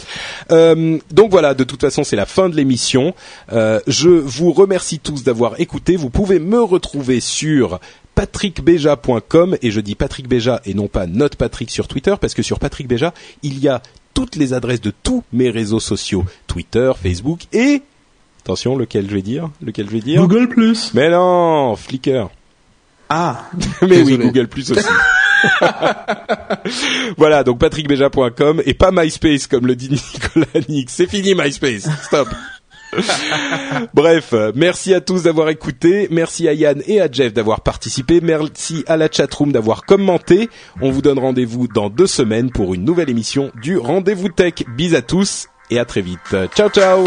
Euh, donc voilà, de toute façon c'est la fin de l'émission. Euh, je vous remercie tous d'avoir écouté. Vous pouvez me retrouver sur patrickbeja.com et je dis Patrick Beja et non pas notre Patrick sur Twitter parce que sur Patrick Beja il y a toutes les adresses de tous mes réseaux sociaux Twitter, Facebook et Attention, lequel je vais dire? Lequel je vais dire? Google Plus. Mais non, Flickr. Ah. [laughs] Mais oui, Google Plus aussi. [laughs] [laughs] voilà, donc patrickbeja.com et pas MySpace comme le dit Nicolas Nix. C'est fini MySpace. Stop. Bref, merci à tous d'avoir écouté, merci à Yann et à Jeff d'avoir participé, merci à la chatroom d'avoir commenté. On vous donne rendez-vous dans deux semaines pour une nouvelle émission du Rendez-vous Tech. Bis à tous et à très vite. Ciao ciao